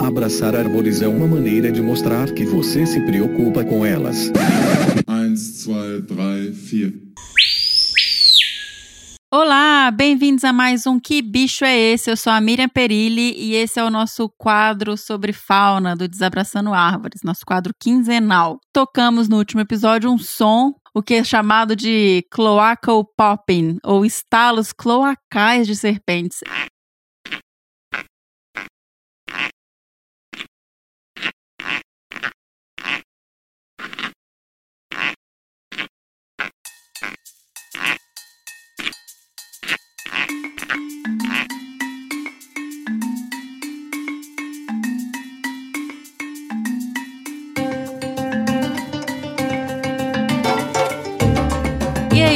Abraçar árvores é uma maneira de mostrar que você se preocupa com elas. 1, 2, 3, 4. Olá, bem-vindos a mais um Que Bicho é Esse? Eu sou a Miriam Perilli e esse é o nosso quadro sobre fauna do Desabraçando Árvores, nosso quadro quinzenal. Tocamos no último episódio um som, o que é chamado de cloacal popping, ou estalos cloacais de serpentes.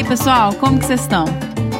Aí, pessoal, como que vocês estão?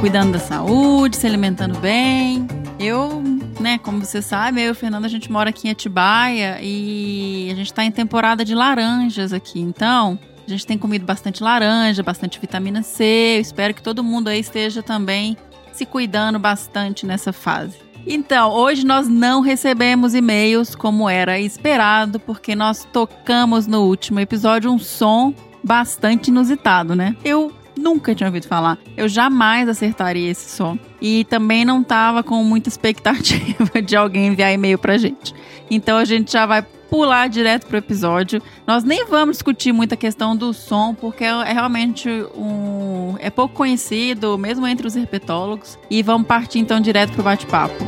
Cuidando da saúde, se alimentando bem? Eu, né, como você sabe, eu e o Fernando, a gente mora aqui em Atibaia e a gente tá em temporada de laranjas aqui. Então, a gente tem comido bastante laranja, bastante vitamina C. Eu espero que todo mundo aí esteja também se cuidando bastante nessa fase. Então, hoje nós não recebemos e-mails como era esperado, porque nós tocamos no último episódio um som bastante inusitado, né? Eu nunca tinha ouvido falar. Eu jamais acertaria esse som. E também não tava com muita expectativa de alguém enviar e-mail pra gente. Então a gente já vai pular direto pro episódio. Nós nem vamos discutir muita questão do som, porque é realmente um é pouco conhecido, mesmo entre os herpetólogos, e vamos partir então direto pro bate-papo.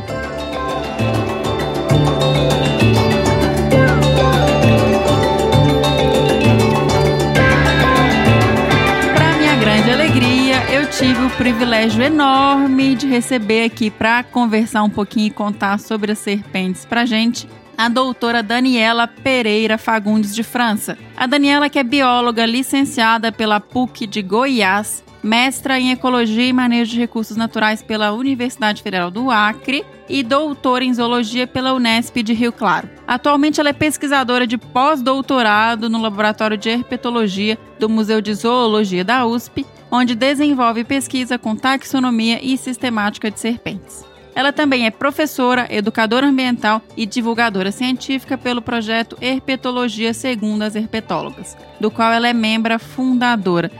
Eu tive o privilégio enorme de receber aqui para conversar um pouquinho e contar sobre as serpentes pra gente a doutora Daniela Pereira Fagundes de França. A Daniela que é bióloga licenciada pela PUC de Goiás, mestra em Ecologia e Manejo de Recursos Naturais pela Universidade Federal do Acre e doutora em Zoologia pela Unesp de Rio Claro. Atualmente ela é pesquisadora de pós-doutorado no Laboratório de Herpetologia do Museu de Zoologia da USP, onde desenvolve pesquisa com taxonomia e sistemática de serpentes. Ela também é professora, educadora ambiental e divulgadora científica pelo projeto Herpetologia Segundo as Herpetólogas, do qual ela é membro fundadora.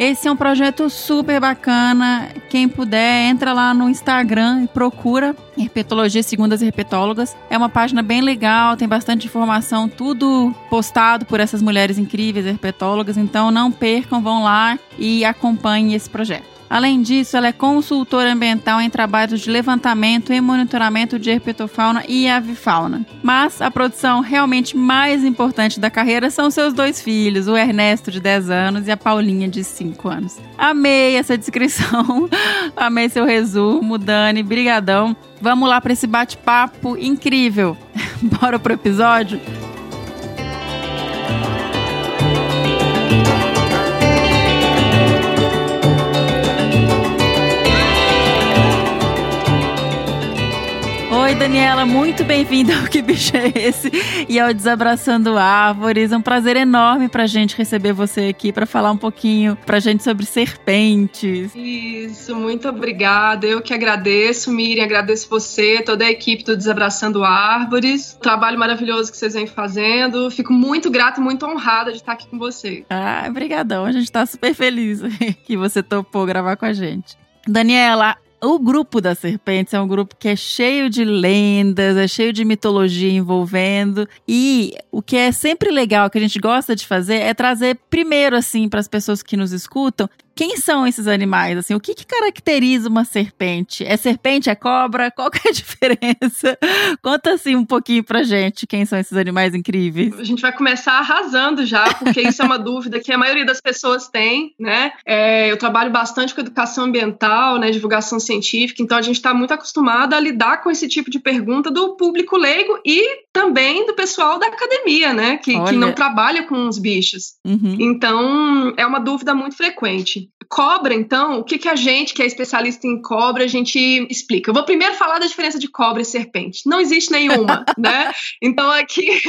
Esse é um projeto super bacana. Quem puder, entra lá no Instagram e procura Herpetologia Segundo as Herpetólogas. É uma página bem legal, tem bastante informação, tudo postado por essas mulheres incríveis herpetólogas. Então não percam, vão lá e acompanhem esse projeto. Além disso, ela é consultora ambiental em trabalhos de levantamento e monitoramento de herpetofauna e avifauna. Mas a produção realmente mais importante da carreira são seus dois filhos, o Ernesto, de 10 anos, e a Paulinha, de 5 anos. Amei essa descrição, amei seu resumo, Dani, brigadão. Vamos lá para esse bate-papo incrível. Bora pro episódio? Oi, Daniela, muito bem-vinda ao Que Bicho é Esse? E ao Desabraçando Árvores. É um prazer enorme pra gente receber você aqui para falar um pouquinho pra gente sobre serpentes. Isso, muito obrigada. Eu que agradeço, Miriam, agradeço você, toda a equipe do Desabraçando Árvores. O trabalho maravilhoso que vocês vêm fazendo. Fico muito grata, muito honrada de estar aqui com você. Ah, obrigadão. A gente tá super feliz que você topou gravar com a gente. Daniela, o grupo das serpentes é um grupo que é cheio de lendas, é cheio de mitologia envolvendo. E o que é sempre legal, que a gente gosta de fazer, é trazer primeiro, assim, para as pessoas que nos escutam, quem são esses animais? Assim, o que, que, caracteriza uma serpente? É serpente? É cobra? Qual que é a diferença? Conta assim um pouquinho pra gente quem são esses animais incríveis. A gente vai começar arrasando já, porque isso é uma dúvida que a maioria das pessoas tem, né? É, eu trabalho bastante com educação ambiental, né, divulgação científica, então a gente está muito acostumado a lidar com esse tipo de pergunta do público leigo e também do pessoal da academia, né? Que, que não trabalha com os bichos. Uhum. Então, é uma dúvida muito frequente. Cobra, então, o que, que a gente, que é especialista em cobra, a gente explica? Eu vou primeiro falar da diferença de cobra e serpente. Não existe nenhuma, né? Então, aqui,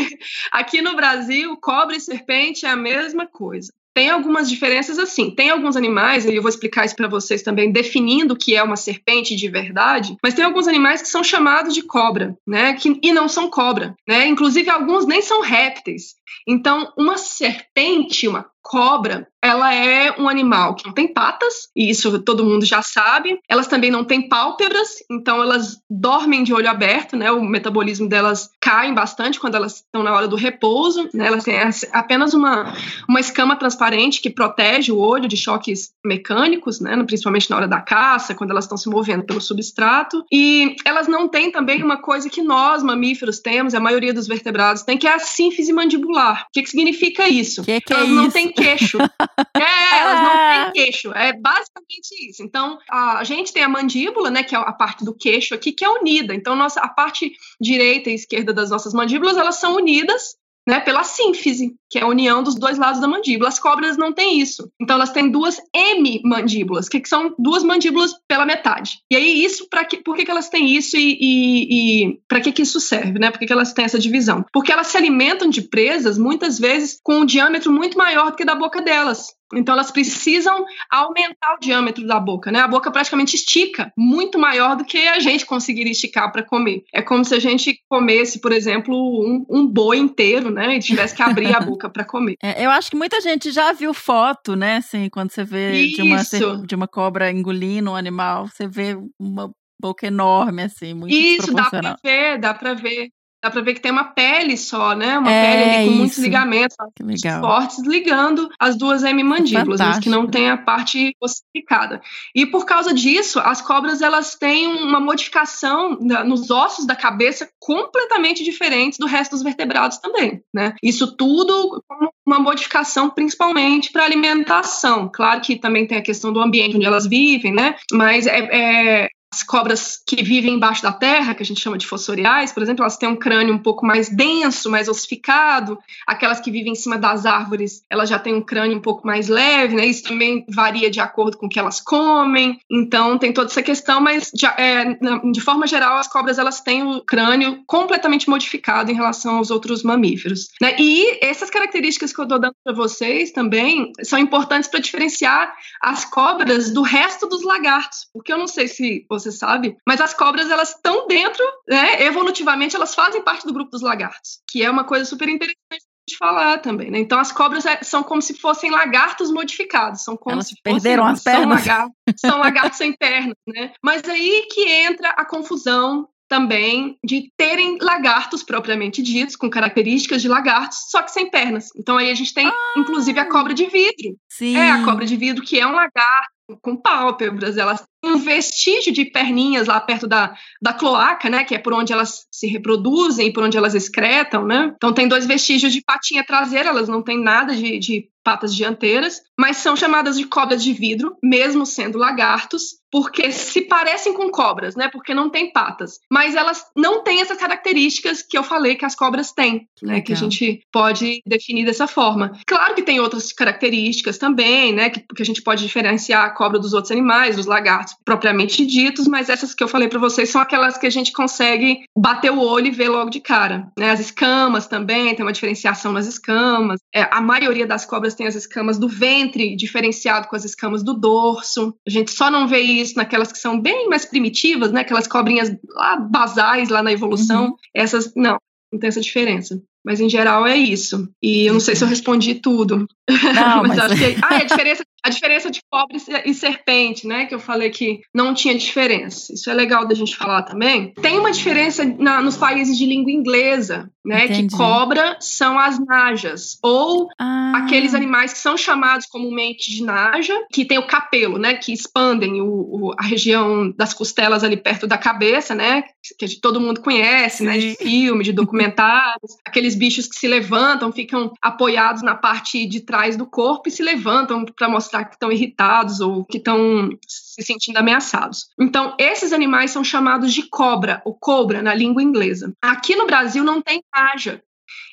aqui no Brasil, cobra e serpente é a mesma coisa. tem algumas diferenças assim. Tem alguns animais, e eu vou explicar isso para vocês também, definindo o que é uma serpente de verdade, mas tem alguns animais que são chamados de cobra, né? Que, e não são cobra, né? Inclusive, alguns nem são répteis. Então, uma serpente, uma cobra, ela é um animal que não tem patas, e isso todo mundo já sabe. Elas também não têm pálpebras, então elas dormem de olho aberto, né? O metabolismo delas cai bastante quando elas estão na hora do repouso, né? Elas têm apenas uma, uma escama transparente que protege o olho de choques mecânicos, né? Principalmente na hora da caça, quando elas estão se movendo pelo substrato. E elas não têm também uma coisa que nós, mamíferos, temos, a maioria dos vertebrados tem, que é a sínfise mandibular. O que, que significa isso? Que que elas é não isso? têm queixo. é, elas não têm queixo. É basicamente isso. Então, a gente tem a mandíbula, né, que é a parte do queixo aqui, que é unida. Então, nossa, a parte direita e esquerda das nossas mandíbulas, elas são unidas né, pela sínfise, que é a união dos dois lados da mandíbula. As cobras não têm isso. Então elas têm duas M-mandíbulas, que, que são duas mandíbulas pela metade. E aí isso, para que, por que, que elas têm isso e, e, e para que, que isso serve, né? Por que, que elas têm essa divisão? Porque elas se alimentam de presas, muitas vezes, com um diâmetro muito maior do que da boca delas. Então elas precisam aumentar o diâmetro da boca, né? A boca praticamente estica, muito maior do que a gente conseguiria esticar para comer. É como se a gente comesse, por exemplo, um, um boi inteiro, né? E tivesse que abrir a boca para comer. É, eu acho que muita gente já viu foto, né? Assim, quando você vê de uma, de uma cobra engolindo um animal, você vê uma boca enorme, assim, muito Isso, dá para ver, dá para ver. Dá para ver que tem uma pele só, né? Uma É, pele ali com muitos isso. ligamentos Que legal. fortes ligando as duas hemimandíbulas, mas que não tem a parte ossificada. E por causa disso, as cobras elas têm uma modificação nos ossos da cabeça completamente diferentes do resto dos vertebrados também, né? Isso tudo como uma modificação principalmente para alimentação. Claro que também tem a questão do ambiente onde elas vivem, né? Mas é, é- as cobras que vivem embaixo da terra, que a gente chama de fossoriais, por exemplo, elas têm um crânio um pouco mais denso, mais ossificado. Aquelas que vivem em cima das árvores, elas já têm um crânio um pouco mais leve, né? Isso também varia de acordo com o que elas comem. Então, tem toda essa questão, mas de, é, de forma geral, as cobras elas têm o crânio completamente modificado em relação aos outros mamíferos. Né? E essas características que eu estou dando para vocês também são importantes para diferenciar as cobras do resto dos lagartos, porque eu não sei se você sabe, mas as cobras elas estão dentro, né, evolutivamente elas fazem parte do grupo dos lagartos, que é uma coisa super interessante de falar também, né? Então as cobras é- são como se fossem lagartos modificados, são como Elas se perderam fossem, as pernas. São lagartos, são lagartos sem pernas, né? Mas aí que entra a confusão também de terem lagartos propriamente ditos, com características de lagartos, só que sem pernas. Então aí a gente tem, inclusive, a cobra de vidro. Sim. É a cobra de vidro, que é um lagarto com pálpebras, elas têm um vestígio de perninhas lá perto da, da cloaca, né, que é por onde elas se reproduzem por onde elas excretam, né? Então tem dois vestígios de patinha traseira, elas não têm nada de, de patas dianteiras, mas são chamadas de cobras de vidro, mesmo sendo lagartos, porque se parecem com cobras, né? Porque não têm patas, mas elas não têm essas características que eu falei que as cobras têm, né? Que a legal. gente pode definir dessa forma. Claro que tem outras características também, né? Que, que a gente pode diferenciar a cobra dos outros animais, dos lagartos propriamente ditos, mas essas que eu falei para vocês são aquelas que a gente consegue bater o olho e ver logo de cara. Né? As escamas também, tem uma diferenciação nas escamas. É, a maioria das cobras tem as escamas do ventre diferenciado com as escamas do dorso. A gente só não vê isso naquelas que são bem mais primitivas, né? Aquelas cobrinhas lá basais lá na evolução. Uhum. Essas não, não tem essa diferença. Mas em geral é isso. E eu não sei se eu respondi tudo. Não, mas- eu acho que. Ah, e a diferença, a diferença de cobra e ser- serpente, né? Que eu falei que não tinha diferença. Isso é legal da gente falar também. Tem uma diferença na- nos países de língua inglesa, né? Entendi. Que cobra são as najas. Ou Ah, aqueles animais que são chamados comumente de naja, que tem o capelo, né, que expandem o, o- a região das costelas ali perto da cabeça, né, que todo mundo conhece, né, de Sim. filme, de documentários, aqueles bichos que se levantam, ficam apoiados na parte de trás do corpo e se levantam para mostrar que estão irritados ou que estão se sentindo ameaçados. Então, esses animais são chamados de cobra, ou cobra na língua inglesa. Aqui no Brasil não tem naja.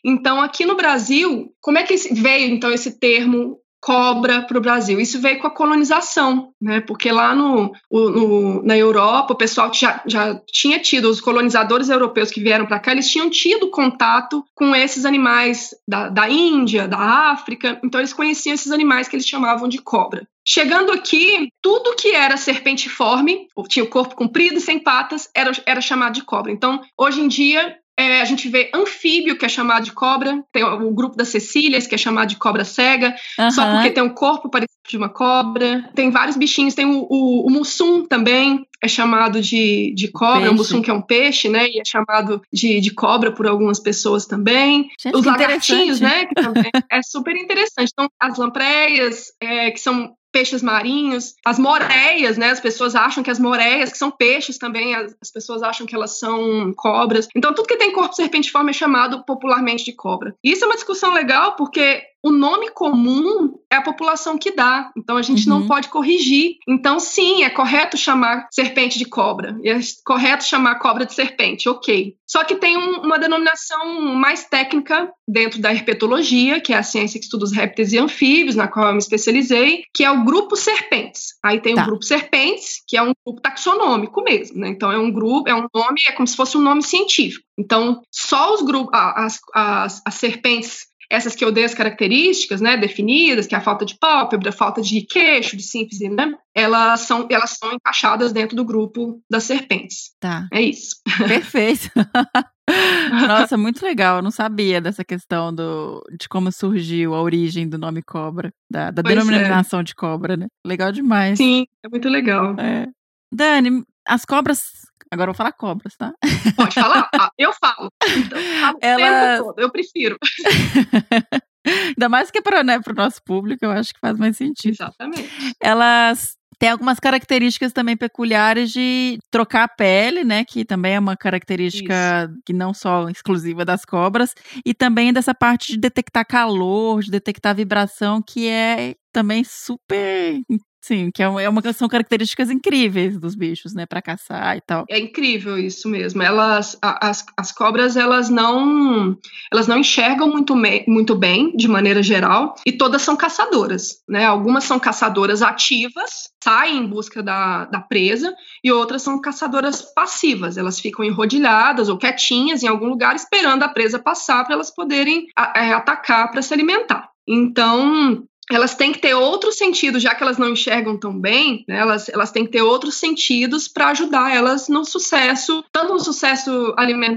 Então, aqui no Brasil, como é que veio então esse termo cobra para o Brasil. Isso veio com a colonização, né? Porque lá no, no na Europa, o pessoal já, já tinha tido, os colonizadores europeus que vieram para cá, eles tinham tido contato com esses animais da, da Índia, da África, então eles conheciam esses animais que eles chamavam de cobra. Chegando aqui, tudo que era serpentiforme, tinha o corpo comprido e sem patas, era, era chamado de cobra. Então, hoje em dia, é, a gente vê anfíbio, que é chamado de cobra, tem o, grupo das Cecílias, que é chamado de cobra cega, uhum. só porque tem um corpo parecido de uma cobra. Tem vários bichinhos, tem o, o, o mussum também, é chamado de, de cobra, peixe. o mussum que é um peixe, né? E é chamado de, de cobra por algumas pessoas também. Gente, Os lagartinhos, né? Que também é super interessante. Então, as lampreias, é, que são peixes marinhos, as moreias, né? As pessoas acham que as moreias, que são peixes também, as, as, pessoas acham que elas são cobras. Então, tudo que tem corpo serpentiforme é chamado popularmente de cobra. E isso é uma discussão legal porque o nome comum é a população que dá, então a gente uhum. não pode corrigir. Então, sim, é correto chamar serpente de cobra, é correto chamar cobra de serpente, ok. Só que tem um, uma denominação mais técnica dentro da herpetologia, que é a ciência que estuda os répteis e anfíbios, na qual eu me especializei, que é o grupo serpentes. Aí tem tá. o grupo serpentes, que é um grupo taxonômico mesmo, né? Então é um grupo, é um nome, é como se fosse um nome científico. Então, só os grupos, as, as, as serpentes essas que eu dei as características, né, definidas, que é a falta de pálpebra, a falta de queixo, de síntese, né, elas são, elas são encaixadas dentro do grupo das serpentes. Tá. É isso. Perfeito. Nossa, muito legal. Eu não sabia dessa questão do, de como surgiu a origem do nome cobra, da, da denominação é. de cobra, né? Legal demais. Sim, é muito legal. É. Dani, as cobras Agora eu vou falar cobras, tá? Pode falar? Ah, eu falo. Então, falo Ela... todo, eu prefiro. Ainda mais que para né, o nosso público, eu acho que faz mais sentido. Exatamente. Elas têm algumas características também peculiares de trocar a pele, né? Que também é uma característica Isso. que não só exclusiva das cobras, e também dessa parte de detectar calor, de detectar vibração, que é também super Sim, que é uma, é uma, são características incríveis dos bichos, né, para caçar e tal. É incrível isso mesmo. Elas, as, as cobras, elas não, elas não enxergam muito, me, muito bem, de maneira geral, e todas são caçadoras, né? Algumas são caçadoras ativas, saem em busca da, da presa, e outras são caçadoras passivas. Elas ficam enrodilhadas ou quietinhas em algum lugar esperando a presa passar para elas poderem a, a, atacar para se alimentar. Então, elas têm que ter outros sentidos, já que elas não enxergam tão bem, né, elas, elas têm que ter outros sentidos para ajudar elas no sucesso, tanto no sucesso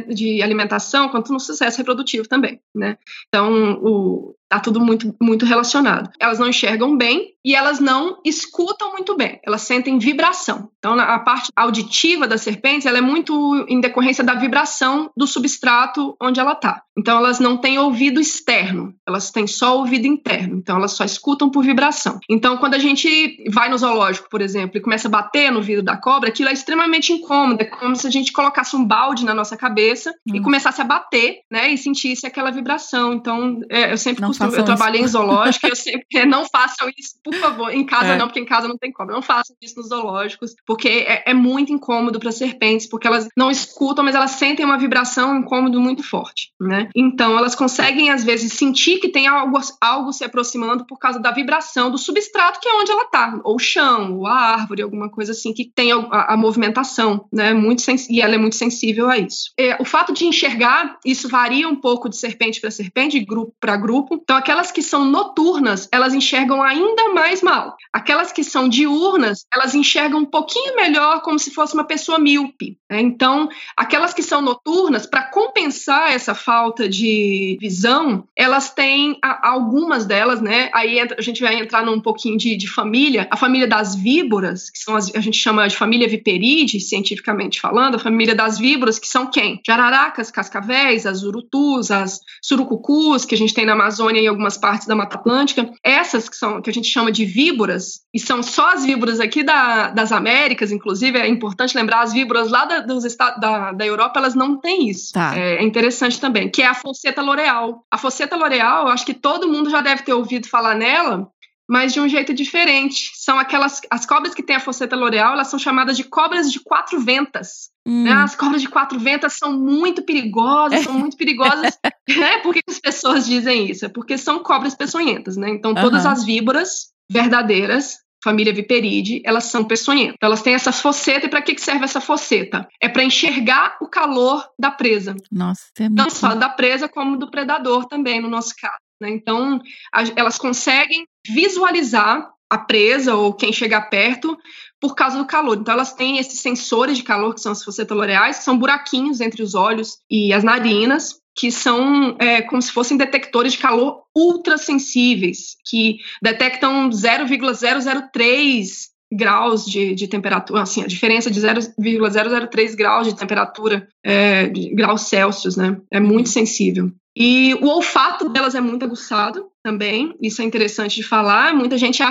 de alimentação quanto no sucesso reprodutivo também, né? Então, o, Tá tudo muito, muito relacionado. Elas não enxergam bem e elas não escutam muito bem. Elas sentem vibração. Então, a parte auditiva da serpente, ela é muito em decorrência da vibração do substrato onde ela está. Então, elas não têm ouvido externo. Elas têm só ouvido interno. Então, elas só escutam por vibração. Então, quando a gente vai no zoológico, por exemplo, e começa a bater no vidro da cobra, aquilo é extremamente incômodo. É como se a gente colocasse um balde na nossa cabeça hum. e começasse a bater, né? E sentisse aquela vibração. Então, é, eu sempre costumo eu trabalhei em zoológico, eu sempre não façam isso, por favor. Em casa é. não, porque em casa não tem cobra. Não façam isso nos zoológicos, porque é, é muito incômodo para serpentes, porque elas não escutam, mas elas sentem uma vibração, um incômodo muito forte, né? Então elas conseguem às vezes sentir que tem algo, algo se aproximando por causa da vibração do substrato que é onde ela tá, ou o chão, ou a árvore, alguma coisa assim que tem a, a movimentação, né? Muito e ela é muito sensível a isso. É, o fato de enxergar isso varia um pouco de serpente para serpente, de grupo para grupo. Então aquelas que são noturnas, elas enxergam ainda mais mal. Aquelas que são diurnas, elas enxergam um pouquinho melhor, como se fosse uma pessoa míope. Né? Então, aquelas que são noturnas, para compensar essa falta de visão, elas têm algumas delas, né? Aí a gente vai entrar num pouquinho de, de família. A família das víboras, que são as, a gente chama de família viperide, cientificamente falando, a família das víboras, que são quem? Jararacas, cascavéis, as urutus, as surucucus, que a gente tem na Amazônia e algumas partes da Mata Atlântica, essas que são que a gente chama de víboras, e são só as víboras aqui da, das Américas, inclusive, é importante lembrar, as víboras lá da, dos estados, da, da Europa, elas não têm isso. Tá. É, é, interessante também, que é a Fosseta L'Oreal. A Fosseta L'Oreal, eu acho que todo mundo já deve ter ouvido falar nela, mas de um jeito diferente. São aquelas as cobras que têm a fosseta L'Oreal, elas são chamadas de cobras de quatro ventas. Hum. Né? As cobras de quatro ventas são muito perigosas, são muito perigosas É, por que as pessoas dizem isso? É porque são cobras peçonhentas, né? Então, todas Aham. as víboras verdadeiras, família Viperidae, elas são peçonhentas. Então, elas têm essa fosseta, e para que serve essa fosseta? É para enxergar o calor da presa. Nossa, é Não muito... só da presa, como do predador também, no nosso caso. Né? Então, a- elas conseguem visualizar a presa ou quem chegar perto por causa do calor. Então, elas têm esses sensores de calor, que são as fossetoloreais, que são buraquinhos entre os olhos e as narinas, que são é, como se fossem detectores de calor ultra sensíveis, que detectam 0,003 graus de, de temperatura, assim, a diferença de 0,003 graus de temperatura, é, de graus Celsius, né? É muito sensível. E o olfato delas é muito aguçado também, isso é interessante de falar. Muita gente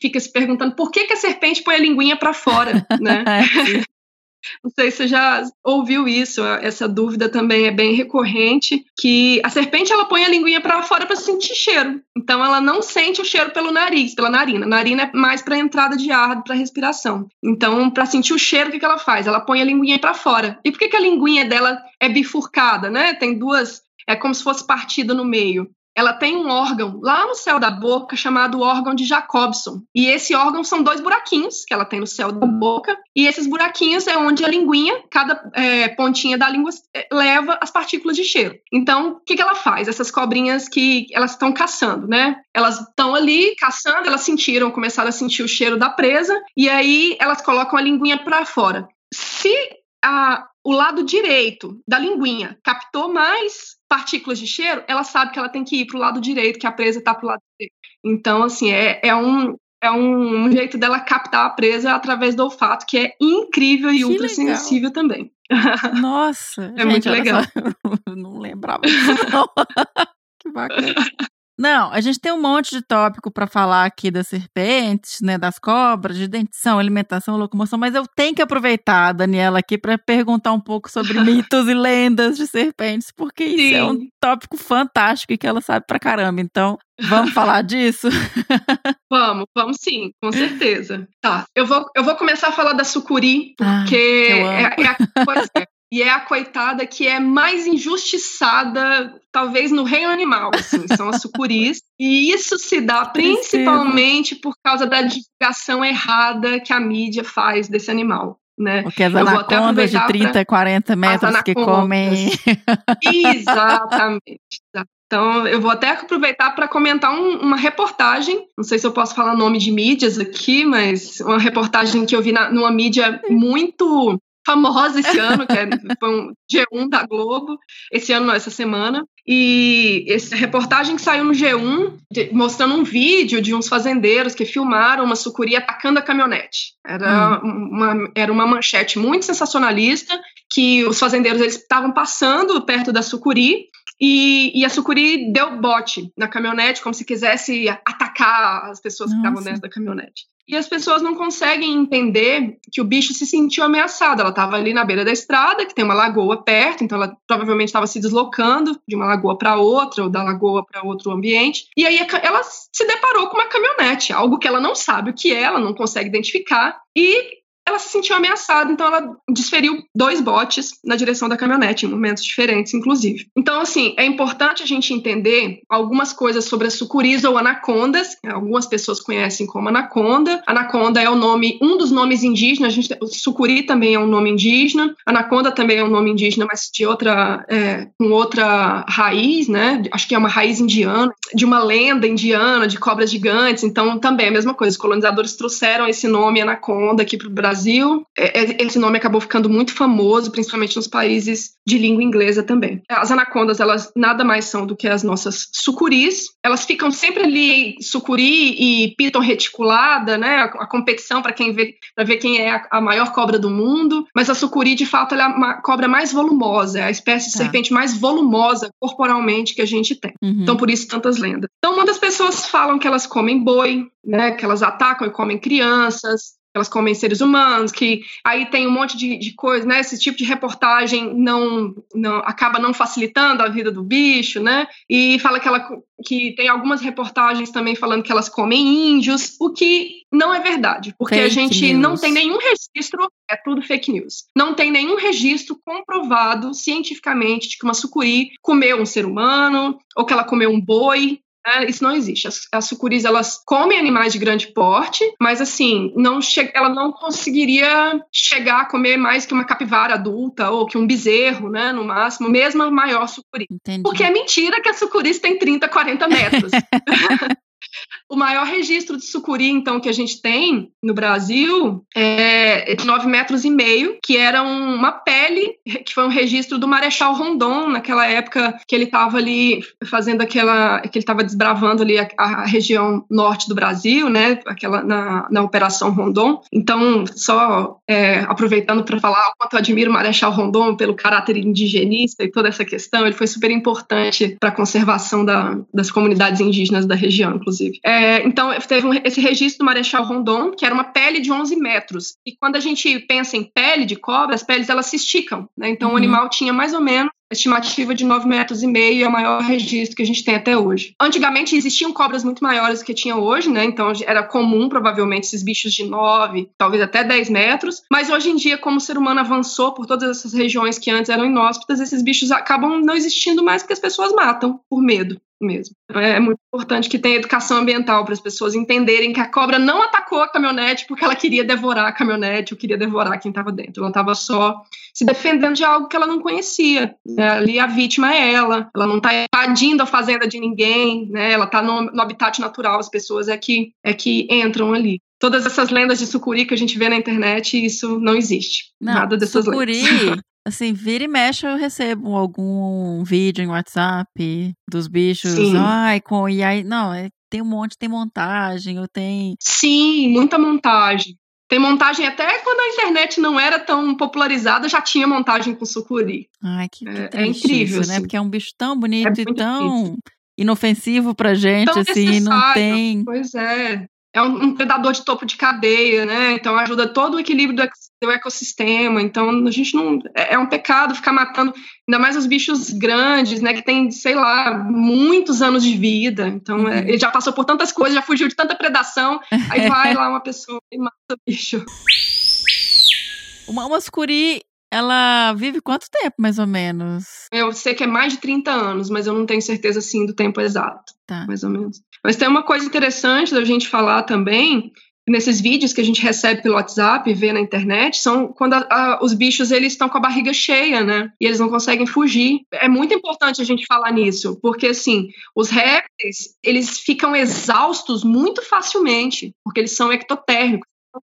fica se perguntando por que, que a serpente põe a linguinha para fora, né? É, Não sei se você já ouviu isso, essa dúvida também é bem recorrente, que a serpente ela põe a linguinha para fora para sentir cheiro. Então ela não sente o cheiro pelo nariz, pela narina. A narina é mais para entrada de ar, para respiração. Então, para sentir o cheiro, o que, que ela faz? Ela põe a linguinha para fora. E por que, que a linguinha dela é bifurcada, né? Tem duas, é como se fosse partida no meio ela tem um órgão lá no céu da boca chamado órgão de Jacobson. E esse órgão são dois buraquinhos que ela tem no céu da boca. E esses buraquinhos é onde a linguinha, cada é, pontinha da língua, é, leva as partículas de cheiro. Então, o que, que ela faz? Essas cobrinhas que elas estão caçando, né? Elas estão ali caçando, elas sentiram, começaram a sentir o cheiro da presa, e aí elas colocam a linguinha para fora. Se a, o lado direito da linguinha captou mais partículas de cheiro, ela sabe que ela tem que ir para o lado direito, que a presa está para o lado direito. Então, assim, é, é, um, é um jeito dela captar a presa através do olfato, que é incrível e Que ultra legal. sensível também. Nossa, É gente, muito legal. só, eu não lembrava disso, não. que bacana. Não, a gente tem um monte de tópico para falar aqui das serpentes, né, das cobras, de dentição, alimentação, locomoção, mas eu tenho que aproveitar a Daniela aqui para perguntar um pouco sobre mitos e lendas de serpentes, porque isso é um Sim. tópico fantástico e que ela sabe pra caramba. Então, vamos falar disso? Vamos, vamos sim, com certeza. Tá, eu vou, eu vou começar a falar da sucuri, Ah, porque amo. é, é a coisa. E é a coitada que é mais injustiçada, talvez, no reino animal, assim, são as sucuris. E isso se dá principalmente por causa da divulgação errada que a mídia faz desse animal, né? Porque as Eu anacondas de aproveitar 30, 40 metros que comem. Exatamente. Então, eu vou até aproveitar para comentar um- uma reportagem. Não sei se eu posso falar nome de mídias aqui, mas uma reportagem que eu vi na, numa mídia muito famosa esse ano, que é, foi um G1 da Globo, esse ano, não, essa semana. E essa reportagem que saiu no G1, de- mostrando um vídeo de uns fazendeiros que filmaram uma sucuri atacando a caminhonete. Era, uma, era uma manchete muito sensacionalista, que os fazendeiros eles estavam passando perto da sucuri e, e a sucuri deu bote na caminhonete, como se quisesse atacar as pessoas que estavam Nossa. dentro da caminhonete. E as pessoas não conseguem entender que o bicho se sentiu ameaçado. Ela estava ali na beira da estrada, que tem uma lagoa perto, então ela provavelmente estava se deslocando de uma lagoa para outra, ou da lagoa para outro ambiente. E aí ela se deparou com uma caminhonete, algo que ela não sabe o que é, ela não consegue identificar. E ela se sentiu ameaçada, então ela desferiu dois botes na direção da caminhonete, em momentos diferentes, inclusive. Então, assim, é importante a gente entender algumas coisas sobre as sucuris ou anacondas. Algumas pessoas conhecem como anaconda. Anaconda é o nome, um dos nomes indígenas. A gente, sucuri também é um nome indígena. Anaconda também é um nome indígena, mas de outra, é, com outra raiz, né? Acho que é uma raiz indiana, de uma lenda indiana de cobras gigantes. Então, também é a mesma coisa. Os colonizadores trouxeram esse nome anaconda aqui para o Brasil. É, é, Esse nome acabou ficando muito famoso, principalmente nos países de língua inglesa também. As anacondas, elas nada mais são do que as nossas sucuris. Elas ficam sempre ali, sucuri e piton reticulada, né? A, a competição para quem vê, para ver quem é a, a maior cobra do mundo. Mas a sucuri, de fato, ela é uma cobra mais volumosa, é a espécie de Tá. serpente mais volumosa corporalmente que a gente tem. Uhum. Então, por isso, tantas lendas. Então, muitas pessoas falam que elas comem boi, né? Que elas atacam e comem crianças. Elas comem seres humanos, que aí tem um monte de, de coisa, né? Esse tipo de reportagem não, não acaba não facilitando a vida do bicho, né? E fala que, ela, que tem algumas reportagens também falando que elas comem índios, o que não é verdade, porque fake a gente news. não tem nenhum registro, é tudo fake news. Não tem nenhum registro comprovado cientificamente de que uma sucuri comeu um ser humano ou que ela comeu um boi. É, isso não existe. As, as, sucuris elas comem animais de grande porte, mas assim, não ela não conseguiria chegar a comer mais que uma capivara adulta ou que um bezerro, né, no máximo, mesmo a maior sucuri. Entendi. Porque é mentira que as sucuris têm 30, 40 metros. O maior registro de sucuri, então, que a gente tem no Brasil é de 9 metros e meio, que era uma pele, que foi um registro do Marechal Rondon, naquela época que ele estava ali fazendo aquela. que ele estava desbravando ali a, a, região norte do Brasil, né? Aquela, na, na Operação Rondon. Então, só é, aproveitando para falar o quanto eu admiro o Marechal Rondon pelo caráter indigenista e toda essa questão, ele foi super importante para a conservação da, das comunidades indígenas da região, inclusive. É, então, teve um, esse registro do Marechal Rondon, que era uma pele de 11 metros. E quando a gente pensa em pele de cobra, as peles elas se esticam. Né? Então, uhum. o animal tinha mais ou menos estimativa de 9 metros e meio é o maior registro que a gente tem até hoje. Antigamente existiam cobras muito maiores do que tinha hoje, né? Então era comum, provavelmente, esses bichos de 9, talvez até 10 metros. Mas hoje em dia, como o ser humano avançou por todas essas regiões que antes eram inóspitas, esses bichos acabam não existindo mais porque as pessoas matam por medo mesmo. É muito importante que tenha educação ambiental para as pessoas entenderem que a cobra não atacou a caminhonete porque ela queria devorar a caminhonete ou queria devorar quem estava dentro. Ela estava só se defendendo de algo que ela não conhecia. Né? Ali a vítima é ela. Ela não está invadindo a fazenda de ninguém, né? ela está no, no, habitat natural. As pessoas é que, é que entram ali. Todas essas lendas de sucuri que a gente vê na internet, isso não existe. Não, Nada dessas sucuri, lendas. Assim, vira e mexe, eu recebo algum vídeo em WhatsApp dos bichos. Sim. Ai, com. E aí, não, é, tem um monte, tem montagem, eu tenho. Sim, muita montagem. Tem montagem até quando a internet não era tão popularizada, já tinha montagem com sucuri. Ai, que, que é, é, incrível, isso, né? Porque é um bicho tão bonito é e tão difícil. inofensivo pra gente, tão assim, não tem. Pois é é um, um, predador de topo de cadeia, né? Então ajuda todo o equilíbrio do, do ecossistema. Então a gente não é, é, um pecado ficar matando ainda mais os bichos grandes, né? Que tem sei lá muitos anos de vida. Então é, uhum. ele já passou por tantas coisas, já fugiu de tanta predação. Aí vai lá uma pessoa e mata o bicho. Uma mascuri ela vive quanto tempo, mais ou menos? Eu sei que é mais de 30 anos, mas eu não tenho certeza, assim, do tempo exato. Tá. Mais ou menos. Mas tem uma coisa interessante da gente falar também, nesses vídeos que a gente recebe pelo WhatsApp vê na internet, são quando a, a, os bichos eles estão com a barriga cheia, né? E eles não conseguem fugir. É muito importante a gente falar nisso, porque assim, os répteis, eles ficam exaustos muito facilmente, porque eles são ectotérmicos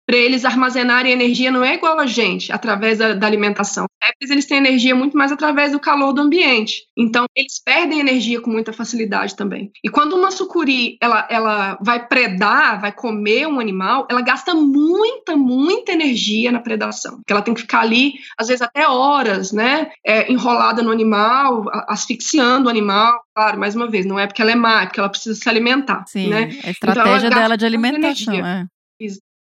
para eles armazenarem energia não é igual a gente, através da, da alimentação. Os eles têm energia muito mais através do calor do ambiente. Então, eles perdem energia com muita facilidade também. E quando uma sucuri ela, ela vai predar, vai comer um animal, ela gasta muita, muita energia na predação. Porque ela tem que ficar ali, às vezes até horas, né? É, enrolada no animal, asfixiando o animal. Claro, mais uma vez, não é porque ela é má, é porque ela precisa se alimentar. Sim, né? a estratégia então, dela de alimentação. É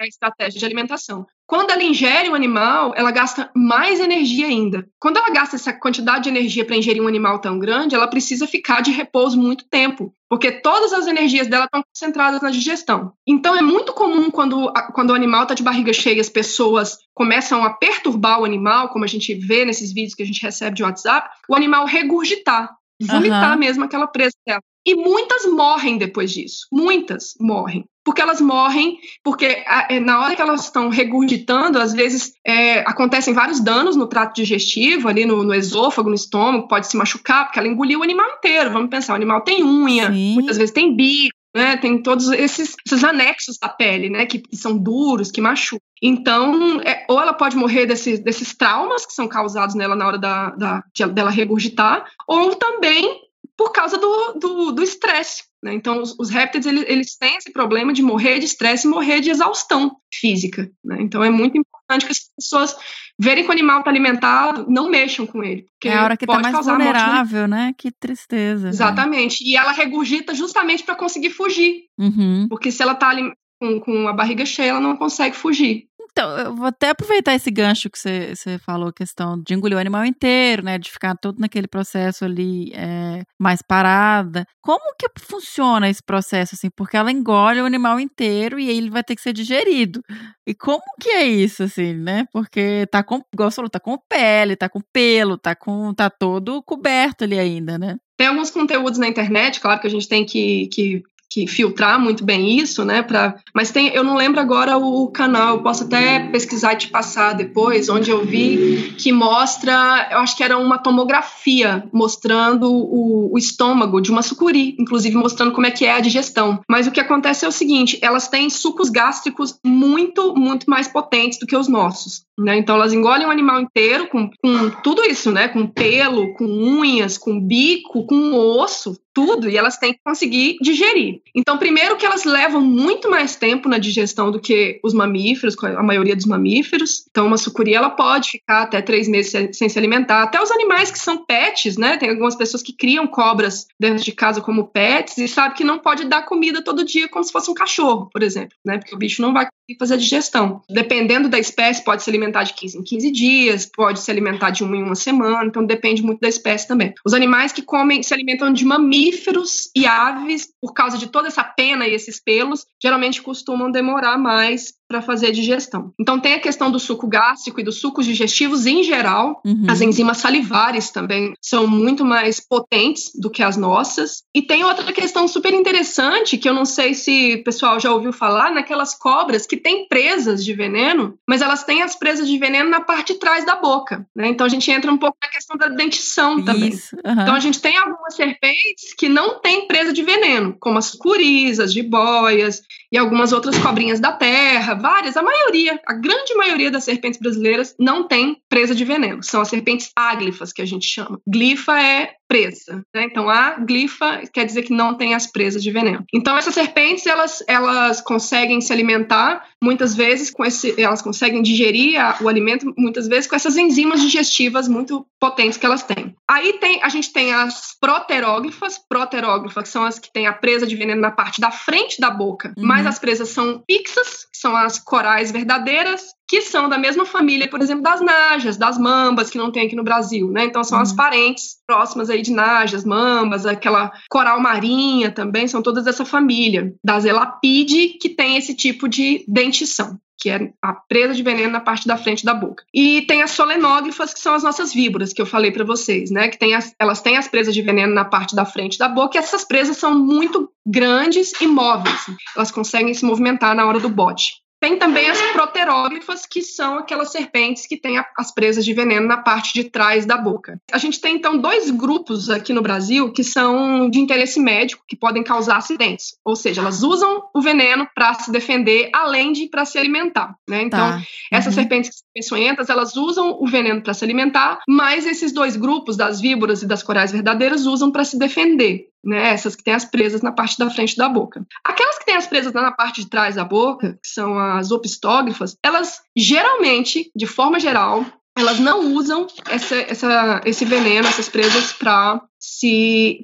a estratégia de alimentação. Quando ela ingere um animal, ela gasta mais energia ainda. Quando ela gasta essa quantidade de energia para ingerir um animal tão grande, ela precisa ficar de repouso muito tempo, porque todas as energias dela estão concentradas na digestão. Então é muito comum quando, quando o animal está de barriga cheia, as pessoas começam a perturbar o animal, como a gente vê nesses vídeos que a gente recebe de WhatsApp, o animal regurgitar, vomitar uhum. mesmo aquela presa dela. E muitas morrem depois disso. Muitas morrem porque elas morrem, porque é, na hora que elas estão regurgitando, às vezes é, acontecem vários danos no trato digestivo, ali no, no, esôfago, no estômago, pode se machucar, porque ela engoliu o animal inteiro. Vamos pensar, o animal tem unha, Sim. muitas vezes tem bico, né? Tem todos esses, esses anexos da pele, né? Que, que são duros, que machucam. Então, é, ou ela pode morrer desses, desses traumas que são causados nela na hora da, da, de, dela regurgitar, ou também por causa do estresse. Do, né? Então, os, os répteis eles, eles, têm esse problema de morrer de estresse e morrer de exaustão física. Né? Então, é muito importante que as pessoas verem que o animal está alimentado, não mexam com ele. é a hora que está mais vulnerável, né? Que tristeza. Exatamente. Né? E ela regurgita justamente para conseguir fugir. Uhum. Porque se ela está com, com a barriga cheia, ela não consegue fugir. Então, eu vou até aproveitar esse gancho que você, falou, questão de engolir o animal inteiro, né? De ficar todo naquele processo ali é, mais parada. Como que funciona esse processo, assim? Porque ela engole o animal inteiro e ele vai ter que ser digerido. E como que é isso, assim, né? Porque tá com, igual você falou, tá com pele, tá com pelo, tá com. tá todo coberto ali ainda, né? Tem alguns conteúdos na internet, claro que a gente tem que, que que filtrar muito bem isso, né? Pra, mas tem, eu não lembro agora o canal, eu posso até pesquisar e te passar depois, onde eu vi que mostra, eu acho que era uma tomografia mostrando o, o estômago de uma sucuri, inclusive mostrando como é que é a digestão. Mas o que acontece é o seguinte, elas têm sucos gástricos muito, muito mais potentes do que os nossos. Né? Então elas engolem o animal inteiro com, com tudo isso, né? Com pelo, com unhas, com bico, com osso, tudo, e elas têm que conseguir digerir. Então, primeiro que elas levam muito mais tempo na digestão do que os mamíferos, a maioria dos mamíferos. Então, uma sucuri ela pode ficar até três meses sem se alimentar. Até os animais que são pets, né? Tem algumas pessoas que criam cobras dentro de casa como pets e sabe que não pode dar comida todo dia como se fosse um cachorro, por exemplo, né? Porque o bicho não vai fazer a digestão. Dependendo da espécie, pode se alimentar de 15 em 15 dias, pode se alimentar de uma em uma semana, então depende muito da espécie também. Os animais que comem, se alimentam de mamíferos e aves, por causa de toda essa pena e esses pelos, geralmente costumam demorar mais para fazer a digestão. Então tem a questão do suco gástrico e dos sucos digestivos em geral. Uhum. As enzimas salivares também são muito mais potentes do que as nossas. E tem outra questão super interessante que eu não sei se o pessoal já ouviu falar, naquelas cobras que têm presas de veneno, mas elas têm as presas de veneno na parte de trás da boca. Né? Então a gente entra um pouco na questão da dentição também. Uhum. Então a gente tem algumas serpentes que não têm presa de veneno, como as curisas, jiboias e algumas outras cobrinhas da terra, várias, a maioria, a grande maioria das serpentes brasileiras não tem presa de veneno. São as serpentes áglifas que a gente chama. Glifa é presa, né? Então a glifa quer dizer que não tem as presas de veneno. Então essas serpentes elas elas conseguem se alimentar muitas vezes com esse elas conseguem digerir a, o alimento muitas vezes com essas enzimas digestivas muito potentes que elas têm. Aí tem a gente tem as proteróglifas, proteróglifas são as que têm a presa de veneno na parte da frente da boca, uhum. mas as presas são fixas, que são as corais verdadeiras, que são da mesma família, por exemplo, das najas, das mambas, que não tem aqui no Brasil, né? Então são uhum. as parentes próximas aí de najas, mambas, aquela coral marinha também, são todas dessa família, das elapide, que tem esse tipo de dentição que é a presa de veneno na parte da frente da boca. E tem as solenógrafas, que são as nossas víboras, que eu falei para vocês, né? Que tem as, elas têm as presas de veneno na parte da frente da boca, e essas presas são muito grandes e móveis. Elas conseguem se movimentar na hora do bote. Tem também as proteróglifas, que são aquelas serpentes que têm as presas de veneno na parte de trás da boca. A gente tem então dois grupos aqui no Brasil que são de interesse médico, que podem causar acidentes. Ou seja, elas usam o veneno para se defender, além de para se alimentar. Né? Então, tá. uhum. essas serpentes que são peçonhentas, elas usam o veneno para se alimentar, mas esses dois grupos, das víboras e das corais verdadeiras, usam para se defender né? Essas que têm as presas na parte da frente da boca. Aquelas que têm as presas na parte de trás da boca, que são as opistógrafas, elas geralmente, de forma geral, elas não usam essa, essa, esse veneno, essas presas para se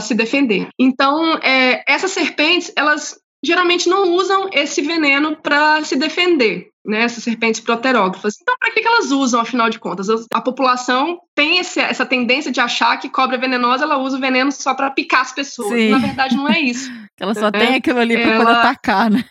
se defender. Então, é, essas serpentes, elas geralmente não usam esse veneno para se defender né, essas serpentes proterógrafas. Então, para que, que elas usam, afinal de contas? A população tem esse, essa tendência de achar que cobra venenosa ela usa o veneno só para picar as pessoas. Sim. Na verdade, não é isso. ela só tem aquilo ali para ela... poder atacar, né?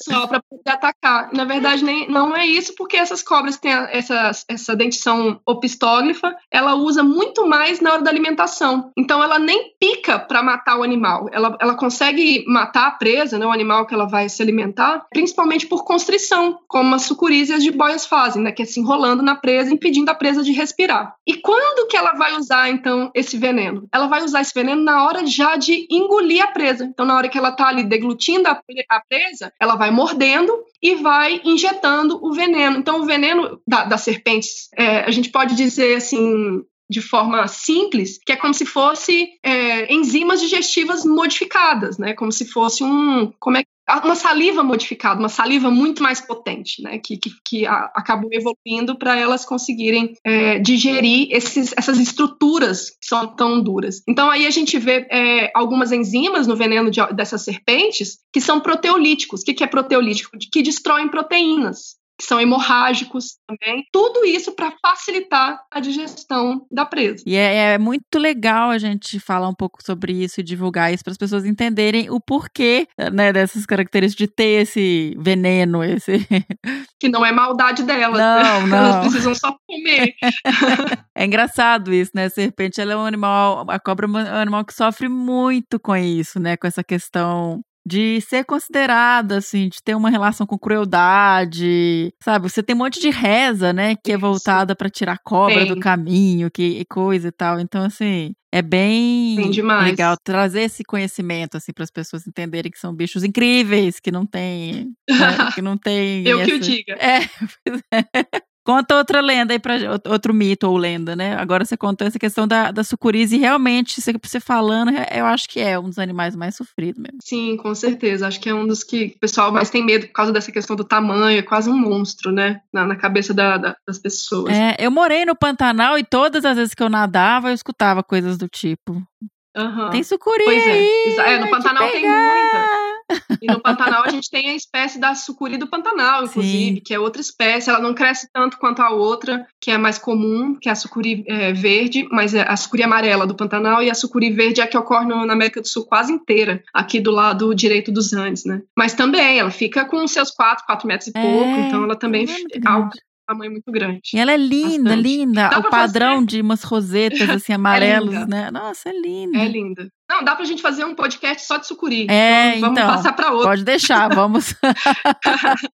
Só para poder atacar. Na verdade, nem, não é isso, porque essas cobras têm essa, essa dentição opistóglifa, ela usa muito mais na hora da alimentação. Então, ela nem pica para matar o animal. Ela, ela consegue matar a presa, né, o animal que ela vai se alimentar, principalmente por constrição, como as sucuris e as jiboias fazem, né, que é se enrolando na presa, impedindo a presa de respirar. E quando que ela vai usar, então, esse veneno? Ela vai usar esse veneno na hora já de engolir a presa. Então, na hora que ela está ali deglutindo a, a presa, ela vai mordendo e vai injetando o veneno. Então, o veneno da, das serpentes, é, a gente pode dizer assim, de forma simples, que é como se fosse é, enzimas digestivas modificadas, né? Como se fosse um. Como é uma saliva modificada, uma saliva muito mais potente, né? Que, que, que a, acabou evoluindo para elas conseguirem é, digerir esses, essas estruturas que são tão duras. Então aí a gente vê é, algumas enzimas no veneno de, dessas serpentes que são proteolíticos. O que, que é proteolítico? Que destroem proteínas que são hemorrágicos também. Tudo isso para facilitar a digestão da presa. E é, é, muito legal a gente falar um pouco sobre isso e divulgar isso para as pessoas entenderem o porquê né, dessas características de ter esse veneno, esse. Que não é maldade delas. Não, não. Elas precisam só comer. é engraçado isso, né? A serpente ela é um animal, a cobra é um animal que sofre muito com isso, né? Com essa questão de ser considerada, assim, de ter uma relação com crueldade, sabe? Você tem um monte de reza, né, que é voltada para tirar cobra do caminho, que coisa e tal. Então, assim, é bem, bem legal trazer esse conhecimento, assim, para as pessoas entenderem que são bichos incríveis, que não tem, né, que não tem. Eu essa... que o diga. É, é. Conta outra lenda aí pra outro mito ou lenda, né? Agora você contou essa questão da, da sucurize e realmente, você, você falando, eu acho que é um dos animais mais sofridos mesmo. Sim, com certeza. Acho que é um dos que o pessoal mais tem medo por causa dessa questão do tamanho, é quase um monstro, né? Na, na cabeça da, da, das pessoas. É, eu morei no Pantanal e todas as vezes que eu nadava, eu escutava coisas do tipo. Uhum. Tem sucuri pois é. aí. É, no Pantanal tem muita. E no Pantanal a gente tem a espécie da sucuri do Pantanal, inclusive, Sim. que é outra espécie. Ela não cresce tanto quanto a outra, que é mais comum, que é a sucuri é, verde, mas é a sucuri amarela do Pantanal e a sucuri verde é a que ocorre no, na América do Sul quase inteira, aqui do lado direito dos Andes, né? Mas também ela fica com seus 4, 4 metros e pouco, é, então ela também é tamanho muito grande. E ela é linda, Bastante. linda. Dá o padrão fazer... de umas rosetas assim amarelos, é né? Nossa, é linda. É linda. Não, dá pra gente fazer um podcast só de sucuri. É, então, vamos então, passar para outro. Pode deixar, vamos.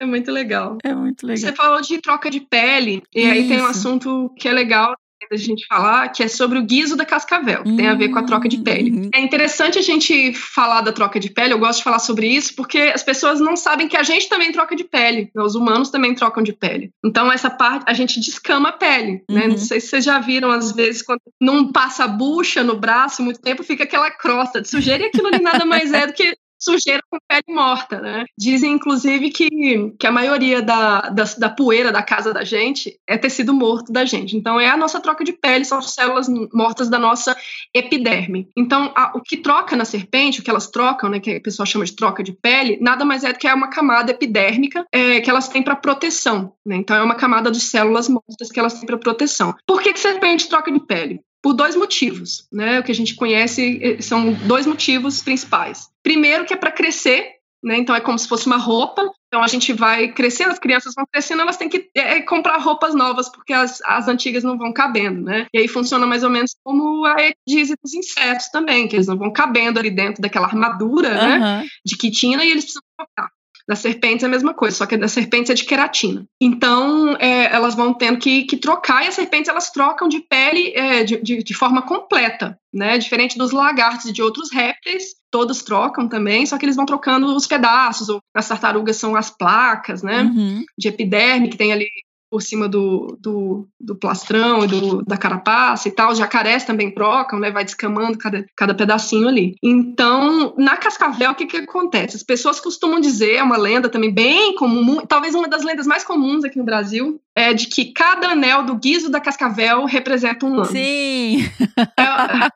é muito legal. É muito legal. Você falou de troca de pele, e Isso. aí tem um assunto que é legal da gente falar, que é sobre o guiso da cascavel, que tem a ver com a troca de pele. Uhum. É interessante a gente falar da troca de pele, eu gosto de falar sobre isso, porque as pessoas não sabem que a gente também troca de pele, né? os humanos também trocam de pele. Então, essa parte, a gente descama a pele, né? Uhum. Não sei se vocês já viram, às vezes, quando não passa bucha no braço muito tempo, fica aquela crosta de sujeira e aquilo ali nada mais é do que sujeira com pele morta, né? Dizem, inclusive, que, que a maioria da, da, da, poeira da casa da gente é tecido morto da gente. Então, é a nossa troca de pele, são as células mortas da nossa epiderme. Então, a, o que troca na serpente, o que elas trocam, né, que a pessoa chama de troca de pele, nada mais é do que é uma camada epidérmica é, que elas têm para proteção. Né? Então, é uma camada de células mortas que elas têm para proteção. Por que, que serpente troca de pele? Por dois motivos, né? O que a gente conhece eh, são dois motivos principais. Primeiro, que é para crescer, né? Então é como se fosse uma roupa. Então a gente vai crescendo, as crianças vão crescendo, elas têm que é, comprar roupas novas porque as, as antigas não vão cabendo, né? E aí funciona mais ou menos como a ecdise dos insetos também, que eles não vão cabendo ali dentro daquela armadura, uhum. né? De quitina e eles precisam trocar. Das serpentes é a mesma coisa, só que das serpentes é de queratina. Então, é, elas vão tendo que, que, trocar, e as serpentes elas trocam de pele é, de, de, de, forma completa, né? Diferente dos lagartos e de outros répteis, todos trocam também, só que eles vão trocando os pedaços, ou as tartarugas são as placas, né? Uhum. De epiderme, que tem ali por cima do, do, do plastrão e do, da carapaça e tal. Os jacarés também trocam, né? Vai descamando cada, cada pedacinho ali. Então, na cascavel, o que, que acontece? As pessoas costumam dizer, é uma lenda também bem comum, talvez uma das lendas mais comuns aqui no Brasil, é de que cada anel do guiso da cascavel representa um ano. Sim! É,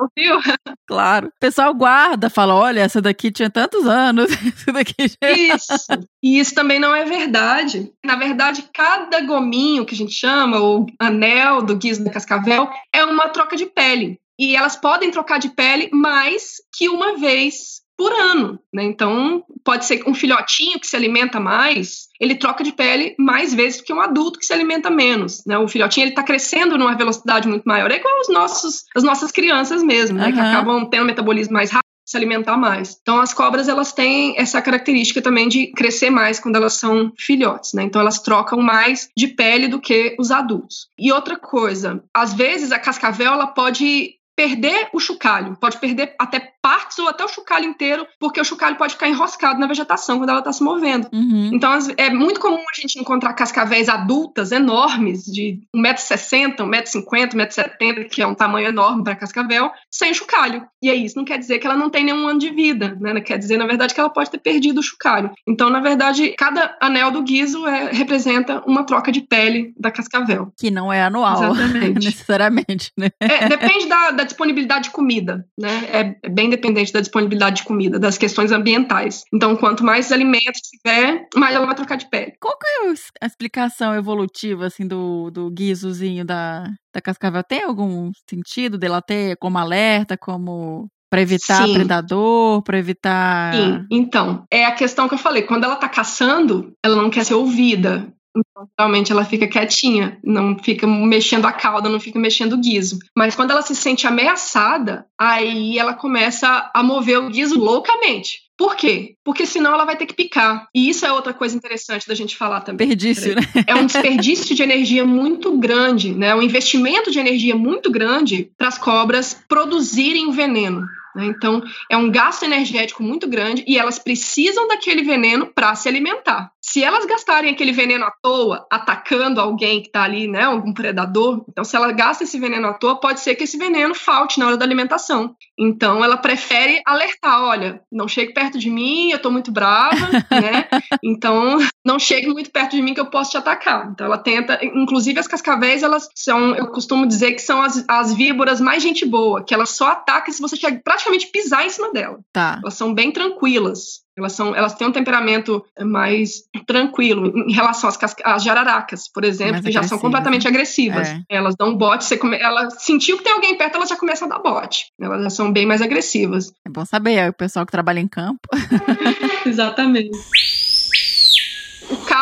Ouviu? Claro. O pessoal guarda, fala: olha, essa daqui tinha tantos anos. Essa daqui já... Isso. E isso também não é verdade. Na verdade, cada gominho que a gente chama, ou anel do guiso da cascavel, é uma troca de pele. E elas podem trocar de pele mais que uma vez por ano, né? Então, pode ser um filhotinho que se alimenta mais, ele troca de pele mais vezes do que um adulto que se alimenta menos, né? O filhotinho ele está crescendo numa velocidade muito maior, é igual os nossos, as nossas crianças mesmo, né? Uhum. Que acabam tendo um metabolismo mais rápido se alimentar mais. Então as cobras elas têm essa característica também de crescer mais quando elas são filhotes, né? Então elas trocam mais de pele do que os adultos. E outra coisa, às vezes a cascavel ela pode perder o chocalho, pode perder até partes ou até o chocalho inteiro, porque o chocalho pode ficar enroscado na vegetação quando ela está se movendo. Uhum. Então é muito comum a gente encontrar cascavéis adultas enormes, de 1,60m, 1,50m, 1,70m, que é um tamanho enorme para cascavel, sem chocalho. E aí isso não quer dizer que ela não tem nenhum ano de vida, né? Quer dizer, na verdade, que ela pode ter perdido o chocalho. Então, na verdade, cada anel do guiso é, representa uma troca de pele da cascavel. Que não é anual, Exatamente. necessariamente, né? É, depende da, da, disponibilidade de comida, né? É, é, bem dependente da disponibilidade de comida, das questões ambientais. Então, quanto mais alimentos tiver, mais ela vai trocar de pele. Qual que é a explicação evolutiva, assim, do, do guisozinho da, da cascavel? Tem algum sentido dela ter como alerta, como para evitar Sim. predador, para evitar. Sim, então, é a questão que eu falei. Quando ela tá caçando, ela não quer ser ouvida. Então, realmente ela fica quietinha, não fica mexendo a cauda, não fica mexendo o guiso. Mas quando ela se sente ameaçada, aí ela começa a mover o guiso loucamente. Por quê? Porque senão ela vai ter que picar. E isso é outra coisa interessante da gente falar também. Desperdício, né? É um desperdício de energia muito grande, né? Um investimento de energia muito grande para as cobras produzirem o veneno. Né? Então, é um gasto energético muito grande e elas precisam daquele veneno para se alimentar. Se elas gastarem aquele veneno à toa, atacando alguém que está ali, né, algum predador, então se ela gasta esse veneno à toa, pode ser que esse veneno falte na hora da alimentação. Então, ela prefere alertar: olha, não chegue perto de mim, eu estou muito brava, né? Então, não chegue muito perto de mim que eu posso te atacar. Então, ela tenta, inclusive as cascavéis, elas são, eu costumo dizer que são as, as víboras mais gente boa, que elas só atacam se você praticamente pisar em cima dela. Tá. Elas são bem tranquilas. Elas, são, elas têm um temperamento mais tranquilo em relação às, às jararacas, por exemplo, que já são completamente agressivas. É. Elas dão bote, você come, ela sentiu que tem alguém perto, ela já começa a dar bote. Elas já são bem mais agressivas. É bom saber, é o pessoal que trabalha em campo. Exatamente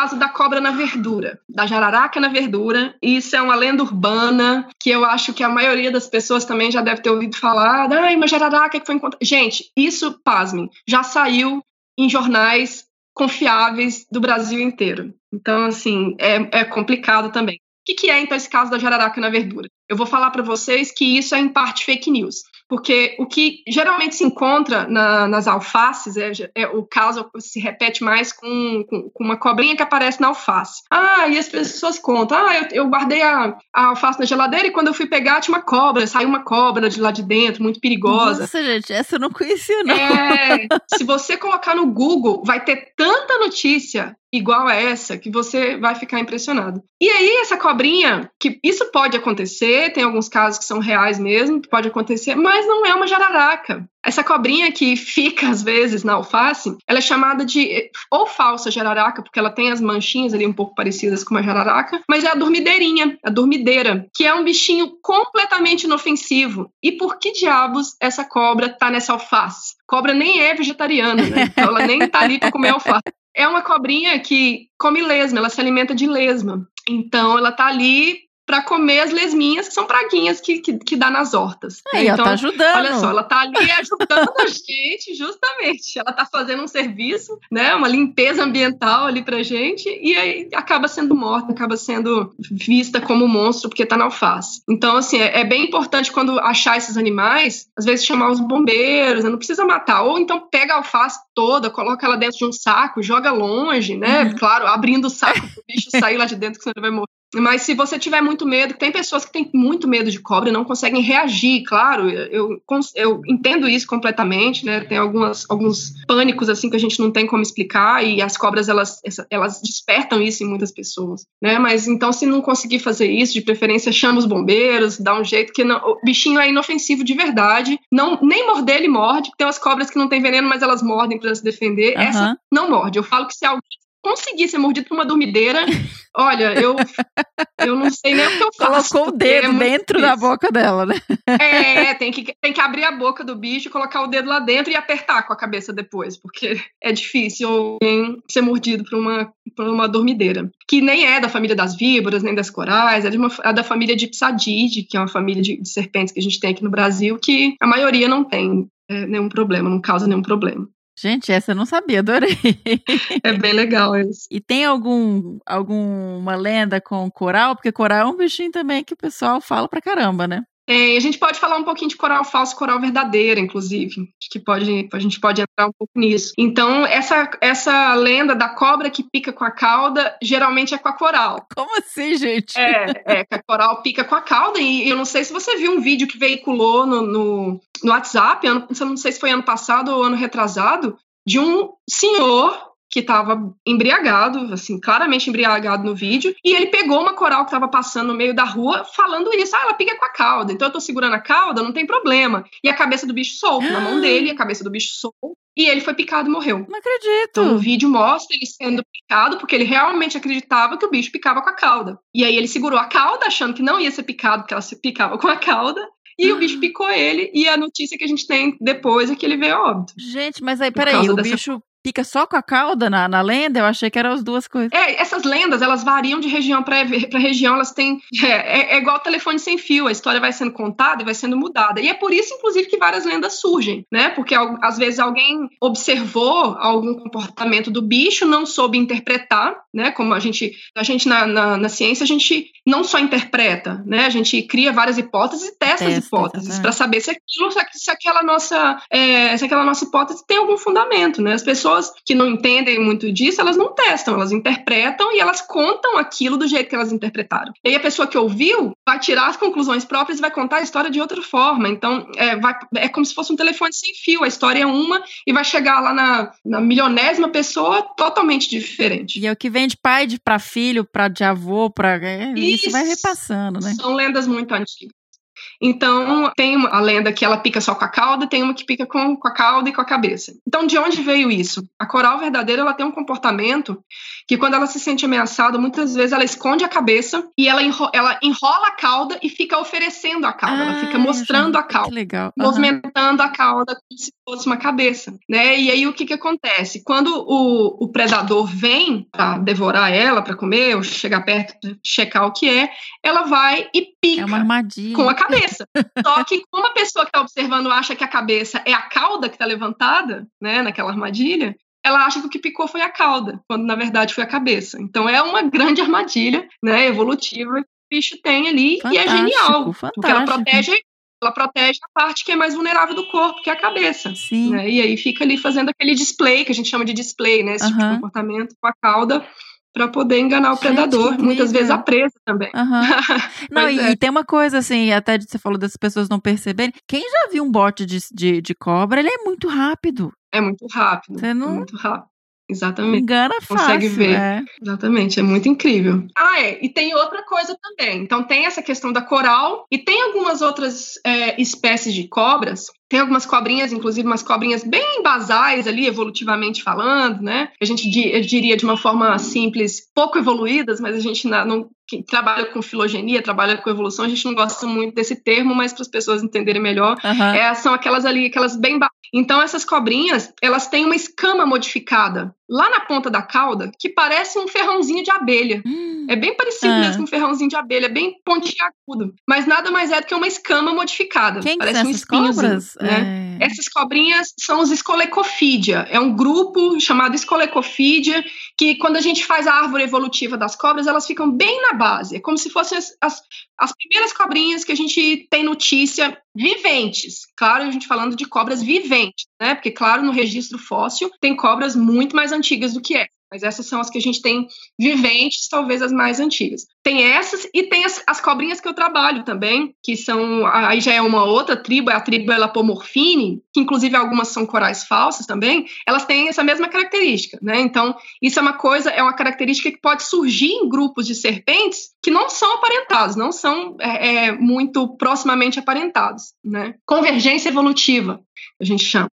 caso da cobra na verdura, da jararaca na verdura. Isso é uma lenda urbana que eu acho que a maioria das pessoas também já deve ter ouvido falar. Ai, uma jararaca que foi encontrada. Gente, isso, pasmem, já saiu em jornais confiáveis do Brasil inteiro. Então, assim, é, é complicado também. O que, que é, então, esse caso da jararaca na verdura? Eu vou falar para vocês que isso é, em parte, fake news porque o que geralmente se encontra na, nas alfaces é, é, o caso se repete mais com, com, com, uma cobrinha que aparece na alface. Ah, e as pessoas contam, ah, eu, eu guardei a, a, alface na geladeira e quando eu fui pegar tinha uma cobra, saiu uma cobra de lá de dentro, muito perigosa. Nossa, gente, essa eu não conhecia, não. É, se você colocar no Google, vai ter tanta notícia igual a essa que você vai ficar impressionado. E aí, essa cobrinha, que isso pode acontecer, tem alguns casos que são reais mesmo, que pode acontecer, mas não é uma jararaca. Essa cobrinha que fica, às vezes, na alface, ela é chamada de ou falsa jararaca, porque ela tem as manchinhas ali um pouco parecidas com uma jararaca, mas é a dormideirinha, a dormideira, que é um bichinho completamente inofensivo. E por que diabos essa cobra tá nessa alface? Cobra nem é vegetariana, né? Então ela nem tá ali para comer alface é uma cobrinha que come lesma, ela se alimenta de lesma. Então ela tá ali para comer as lesminhas, que são praguinhas que, que, que dá nas hortas. É, então, ela tá ajudando. Olha só, ela tá ali ajudando a gente, justamente. Ela tá fazendo um serviço, né, uma limpeza ambiental ali pra gente, e aí acaba sendo morta, acaba sendo vista como monstro porque tá na alface. Então, assim, é, é bem importante quando achar esses animais, às vezes chamar os bombeiros, né, não precisa matar, ou então pega a alface toda, coloca ela dentro de um saco, joga longe, né, uhum. claro, abrindo o saco pro bicho sair lá de dentro que você vai morrer. Mas se você tiver muito medo, tem pessoas que têm muito medo de cobra e não conseguem reagir, claro, eu, eu entendo isso completamente, né? Tem algumas, alguns pânicos assim que a gente não tem como explicar e as cobras elas, elas despertam isso em muitas pessoas, né? Mas então se não conseguir fazer isso, de preferência chama os bombeiros, dá um jeito que não, o bichinho é inofensivo de verdade, não nem morder ele morde, tem umas cobras que não têm veneno, mas elas mordem para se defender. Uhum. Essa não morde. Eu falo que se alguém conseguir ser mordido por uma dormideira, olha, eu, eu não sei nem o que eu faço. Colocou o dedo é dentro da boca dela, né? É, tem que, tem que abrir a boca do bicho, colocar o dedo lá dentro e apertar com a cabeça depois, porque é difícil alguém ser mordido por uma, por uma dormideira. Que nem é da família das víboras, nem das corais, é, uma, é da família de Psadide, que é uma família de, de, serpentes que a gente tem aqui no Brasil, que a maioria não tem é, nenhum problema, não causa nenhum problema. Gente, essa eu não sabia, adorei. É bem legal isso. E tem algum alguma lenda com coral? Porque coral é um bichinho também que o pessoal fala pra caramba, né? Tem. A gente pode falar um pouquinho de coral falso, coral verdadeira, inclusive. Acho que pode, a gente pode entrar um pouco nisso. Então, essa, essa lenda da cobra que pica com a cauda, geralmente é com a coral. Como assim, gente? É, é que a coral pica com a cauda. E eu não sei se você viu um vídeo que veiculou no, no, no WhatsApp, ano, não sei se foi ano passado ou ano retrasado, de um senhor que estava embriagado, assim, claramente embriagado no vídeo, e ele pegou uma coral que estava passando no meio da rua falando isso. Ah, ela pica com a cauda, então eu tô segurando a cauda, não tem problema. E a cabeça do bicho solta na mão dele, a cabeça do bicho solta, e ele foi picado e morreu. Não acredito. Então, o vídeo mostra ele sendo picado porque ele realmente acreditava que o bicho picava com a cauda. E aí ele segurou a cauda achando que não ia ser picado porque ela se picava com a cauda. E o bicho picou ele, e a notícia que a gente tem depois é que ele veio óbito. Gente, mas aí, peraí, o dessa... bicho pica só com a cauda na, na lenda? Eu achei que eram as duas coisas. É, essas lendas, elas variam de região para região, elas têm. É, é, é, igual telefone sem fio, a história vai sendo contada e vai sendo mudada. E é por isso, inclusive, que várias lendas surgem, né? Porque às vezes alguém observou algum comportamento do bicho, não soube interpretar, né? Como a gente, a gente na, na, na ciência, a gente não só interpreta, né? A gente cria várias hipóteses e testa, testa as hipóteses para saber se aquilo, se aquela nossa, é, se aquela nossa hipótese tem algum fundamento, né? As pessoas pessoas que não entendem muito disso, elas não testam, elas interpretam e elas contam aquilo do jeito que elas interpretaram. E aí a pessoa que ouviu vai tirar as conclusões próprias e vai contar a história de outra forma. Então, é, vai, é como se fosse um telefone sem fio. A história é uma e vai chegar lá na, na milionésima pessoa totalmente diferente. E é o que vem de pai para filho, para de avô, para é, isso, isso vai repassando, né? São lendas muito antigas. Então, tem uma, a lenda que ela pica só com a cauda, tem uma que pica com, com a cauda e com a cabeça. Então, de onde veio isso? A coral verdadeira ela tem um comportamento que, quando ela se sente ameaçada, muitas vezes ela esconde a cabeça e ela, enro ela enrola a cauda e fica oferecendo a cauda. Ah, ela fica mostrando a cauda. Legal. Uhum. Movimentando a cauda como se fosse uma cabeça. Né? E aí, o que, que acontece? Quando o, o predador vem para devorar ela, para comer, ou chegar perto, checar o que é, ela vai e pica é uma armadilha. com a cabeça. Só que como a pessoa que está observando acha que a cabeça é a cauda que está levantada, né, naquela armadilha, ela acha que o que picou foi a cauda, quando na verdade foi a cabeça. Então é uma grande armadilha, né, evolutiva que o bicho tem ali fantástico, e é genial, fantástico. porque ela protege ela protege a parte que é mais vulnerável do corpo, que é a cabeça. Sim. Né? E aí fica ali fazendo aquele display, que a gente chama de display, né? Esse tipo de comportamento com a cauda para poder enganar o predador, muitas vezes a presa também. Uhum. não, e, é. e, tem uma coisa assim, até você falou das pessoas não perceberem. Quem já viu um bote de, de, de cobra, ele é muito rápido. É muito rápido. Você não... É muito rápido. Exatamente. Engana Consegue fácil, ver. É. Exatamente, é muito incrível. Ah, é. E tem outra coisa também. Então tem essa questão da coral e tem algumas outras é, espécies de cobras tem algumas cobrinhas, inclusive umas cobrinhas bem basais ali, evolutivamente falando, né? A gente diria de uma forma simples, pouco evoluídas, mas a gente não, que trabalha com filogenia, trabalha com evolução, a gente não gosta muito desse termo, mas para as pessoas entenderem melhor, uhum. é, são aquelas ali, aquelas bem Então essas cobrinhas, elas têm uma escama modificada lá na ponta da cauda que parece um ferrãozinho de abelha. Hum. É bem parecido Ah. mesmo com um ferrãozinho de abelha, bem pontiagudo, mas nada mais é do que uma escama modificada. Quem que parece um espinhozinho, cobras? né? É. Essas cobrinhas são os Scolecophidia. É um grupo chamado Scolecophidia que, quando a gente faz a árvore evolutiva das cobras, elas ficam bem na base. É como se fossem as, as, as primeiras cobrinhas que a gente tem notícia viventes. Claro, a gente falando de cobras viventes, né? Porque, claro, no registro fóssil tem cobras muito mais antigas do que essa. Mas essas são as que a gente tem viventes, talvez as mais antigas. Tem essas e tem as, as cobrinhas que eu trabalho também, que são. Aí já é uma outra tribo, é a tribo Elapomorphine, que inclusive algumas são corais falsas também. Elas têm essa mesma característica, né? Então, isso é uma coisa, é uma característica que pode surgir em grupos de serpentes que não são aparentados, não são é, é, muito proximamente aparentados, né? Convergência evolutiva, a gente chama.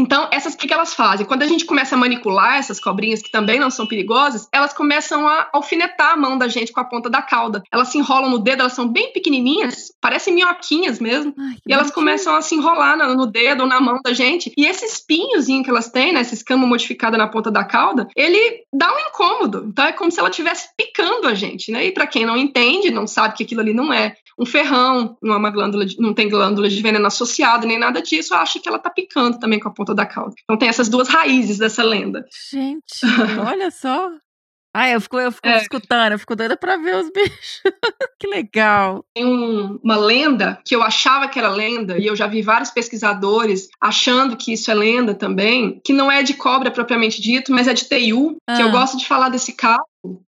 Então, essas o que, que elas fazem? Quando a gente começa a manipular essas cobrinhas, que também não são perigosas, elas começam a alfinetar a mão da gente com a ponta da cauda. Elas se enrolam no dedo, elas são bem pequenininhas, parecem minhoquinhas mesmo. Ai, E elas começam a se enrolar no, no dedo ou na mão da gente. E esse espinhozinho que elas têm, né, essa escama modificada na ponta da cauda, ele dá um incômodo. Então é como se ela estivesse picando a gente, né? E para quem não entende, não sabe que aquilo ali não é um ferrão, não é uma glândula, de- não tem glândula de veneno associada nem nada disso, acha que ela tá picando também com a ponta da cauda. Então tem essas duas raízes dessa lenda. Gente, olha só. Ah, eu fico, eu fico é. escutando, eu fico doida pra ver os bichos. que legal. Tem um, uma lenda que eu achava que era lenda, e eu já vi vários pesquisadores achando que isso é lenda também, que não é de cobra propriamente dito, mas é de Teiu, ah. que eu ah. gosto de falar desse caso,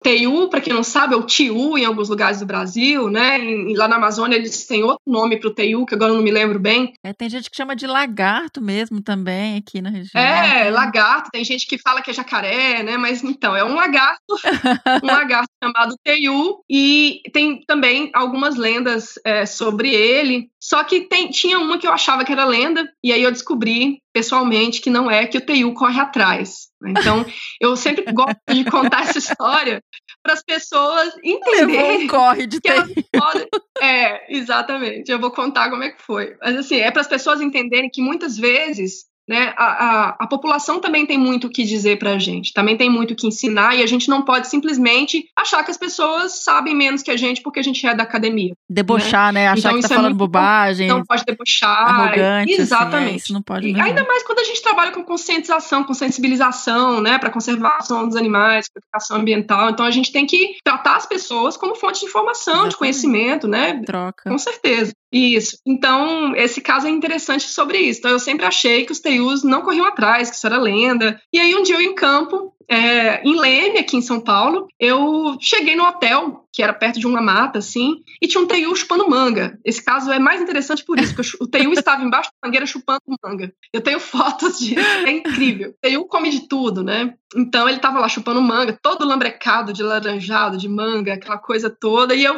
Teiu, para quem não sabe, é o Tiu em alguns lugares do Brasil, né? E lá na Amazônia eles têm outro nome para o Teiu, que agora eu não me lembro bem. É, tem gente que chama de lagarto mesmo também aqui na região. É, lagarto. Tem gente que fala que é jacaré, né? Mas então, é um lagarto, um lagarto chamado Teiu. E tem também algumas lendas é, sobre ele. Só que tem, tinha uma que eu achava que era lenda, e aí eu descobri pessoalmente que não é, que o Teiu corre atrás. Então, eu sempre gosto de contar essa história para as pessoas entenderem. Um corre de Teiu. Podem... É, exatamente. Eu vou contar como é que foi. Mas assim, é para as pessoas entenderem que muitas vezes né? A, a, a, população também tem muito o que dizer para a gente, também tem muito o que ensinar, e a gente não pode simplesmente achar que as pessoas sabem menos que a gente porque a gente é da academia. Debochar, né? né? Achar então, que tá é falando bobagem. Não pode debochar. Arrogante, Exatamente. Assim, é, isso não pode mesmo. Ainda mais quando a gente trabalha com conscientização, com sensibilização, né? Para conservação dos animais, para educação ambiental. Então a gente tem que tratar as pessoas como fonte de informação, Exatamente. de conhecimento, né? Troca. Com certeza. Isso. Então, esse caso é interessante sobre isso. Então, eu sempre achei que os Não corriam atrás, que isso era lenda. E aí, um dia eu em campo, é, em Leme, aqui em São Paulo, eu cheguei no hotel, que era perto de uma mata, assim, e tinha um TU chupando manga. Esse caso é mais interessante por isso, porque o TU estava embaixo da mangueira chupando manga. Eu tenho fotos disso, é incrível. O TU come de tudo, né? Então ele estava lá chupando manga, todo lambrecado de laranjado, de manga, aquela coisa toda, e eu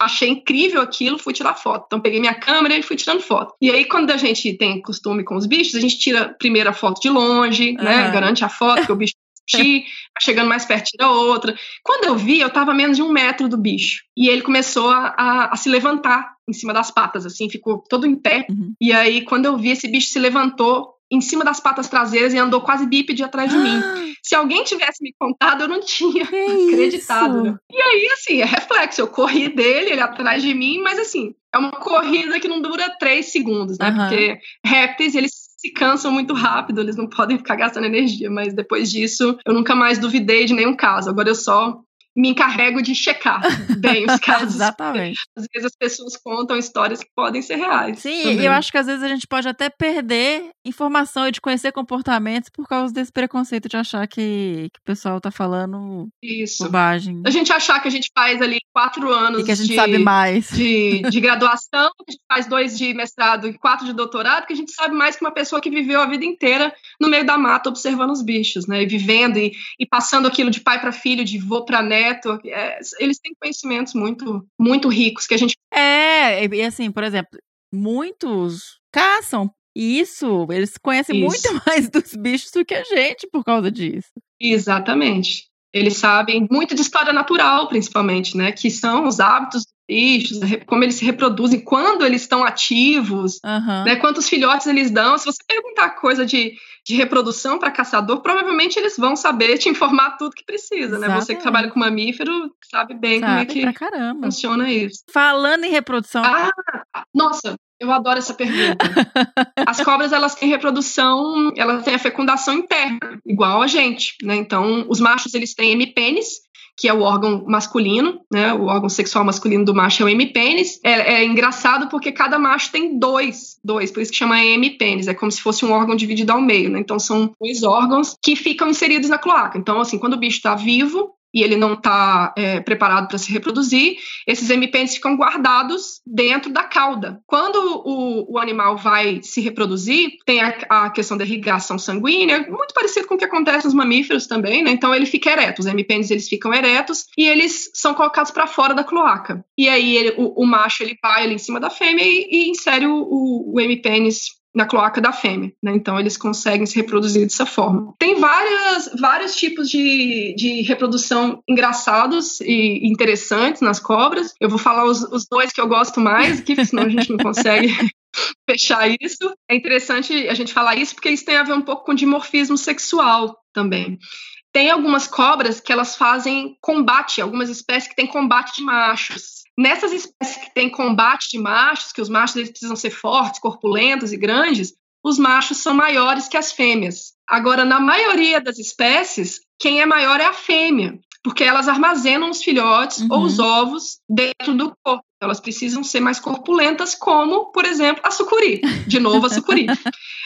achei incrível aquilo, fui tirar foto. Então peguei minha câmera e fui tirando foto. E aí quando a gente tem costume com os bichos, a gente tira primeiro a foto de longe, uhum. né? Garante a foto que o bicho chegando mais perto tira outra. Quando eu vi, eu estava a menos de um metro do bicho. E ele começou a, a, a, se levantar em cima das patas, assim, ficou todo em pé. Uhum. E aí, quando eu vi, esse bicho se levantou em cima das patas traseiras e andou quase bípede atrás de mim. Se alguém tivesse me contado, eu não tinha que acreditado. Né? E aí, assim, é reflexo. Eu corri dele, ele atrás de mim, mas assim, é uma corrida que não dura três segundos, né? Uhum. Porque répteis, eles se cansam muito rápido, eles não podem ficar gastando energia, mas depois disso eu nunca mais duvidei de nenhum caso. Agora eu só me encarrego de checar bem os casos. Exatamente. Às vezes as pessoas contam histórias que podem ser reais. Sim, também. eu acho que às vezes a gente pode até perder informação e de conhecer comportamentos por causa desse preconceito de achar que, que o pessoal tá falando Isso. bobagem. A gente achar que a gente faz ali quatro anos e que a gente de, sabe mais. De, de graduação, que a gente faz dois de mestrado e quatro de doutorado, que a gente sabe mais que uma pessoa que viveu a vida inteira no meio da mata observando os bichos, né? E vivendo e, e passando aquilo de pai para filho, de vô para neto é, eles têm conhecimentos muito, muito ricos que a gente. É, e assim, por exemplo, muitos caçam isso, eles conhecem isso. muito mais dos bichos do que a gente por causa disso. Exatamente. Eles sabem muito de história natural, principalmente, né? Que são os hábitos bichos, como eles se reproduzem, quando eles estão ativos, uhum. né? Quantos filhotes eles dão. Se você perguntar coisa de, de reprodução para caçador, provavelmente eles vão saber te informar tudo que precisa, Exatamente. né? Você que trabalha com mamífero sabe bem sabe como é que funciona isso. Falando em reprodução. Ah, nossa, eu adoro essa pergunta. As cobras, elas têm reprodução, elas têm a fecundação interna, igual a gente, né? Então, os machos, eles têm hemipênis, que é o órgão masculino, né? O órgão sexual masculino do macho é o hemipênis. É, é engraçado porque cada macho tem dois, dois, por isso que chama hemipênis. É como se fosse um órgão dividido ao meio, né? Então, são dois órgãos que ficam inseridos na cloaca. Então, assim, quando o bicho está vivo, e ele não está é, preparado para se reproduzir, esses hemipênis ficam guardados dentro da cauda. Quando o, o animal vai se reproduzir, tem a, a, questão da irrigação sanguínea, muito parecido com o que acontece nos mamíferos também, né? Então ele fica ereto, os hemipênis eles ficam eretos e eles são colocados para fora da cloaca. E aí ele, o, o, macho ele vai ali em cima da fêmea e, e insere o, o, o hemipênis na cloaca da fêmea, né? Então eles conseguem se reproduzir dessa forma. Tem várias, vários tipos de, de reprodução engraçados e interessantes nas cobras. Eu vou falar os, os dois que eu gosto mais, que senão a gente não consegue fechar isso. É interessante a gente falar isso porque isso tem a ver um pouco com dimorfismo sexual também. Tem algumas cobras que elas fazem combate, algumas espécies que têm combate de machos. Nessas espécies que têm combate de machos, que os machos eles precisam ser fortes, corpulentos e grandes, os machos são maiores que as fêmeas. Agora, na maioria das espécies, quem é maior é a fêmea. porque elas armazenam os filhotes Uhum. ou os ovos dentro do corpo. Então, Elas precisam ser mais corpulentas, como, por exemplo, a sucuri. De novo, a sucuri.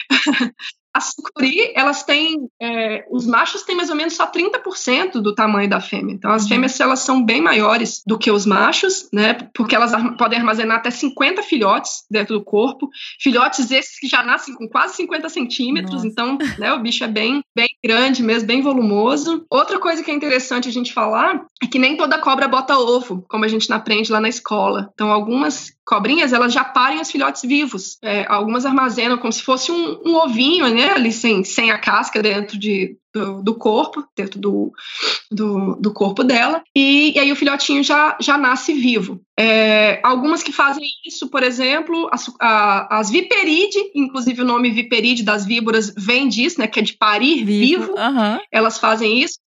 A sucuri, elas têm. é, os machos têm mais ou menos só 30% do tamanho da fêmea. Então, as Uhum. fêmeas elas são bem maiores do que os machos, né? Porque elas arma- podem armazenar até 50 filhotes dentro do corpo. Filhotes esses que já nascem com quase 50 centímetros. Nossa. Então, né, o bicho é bem, bem grande mesmo, bem volumoso. Outra coisa que é interessante a gente falar é que nem toda cobra bota ovo, como a gente aprende lá na escola. Então, algumas cobrinhas, elas já parem os filhotes vivos. É, algumas armazenam como se fosse um, um ovinho, né, ali sem, sem a casca dentro de, do, do corpo, dentro do, do, do corpo dela. E, e aí o filhotinho já, já nasce vivo. É, algumas que fazem isso, por exemplo, as, a- as viperide, inclusive o nome viperide das víboras vem disso, né, que é de parir vivo Aham. elas fazem isso.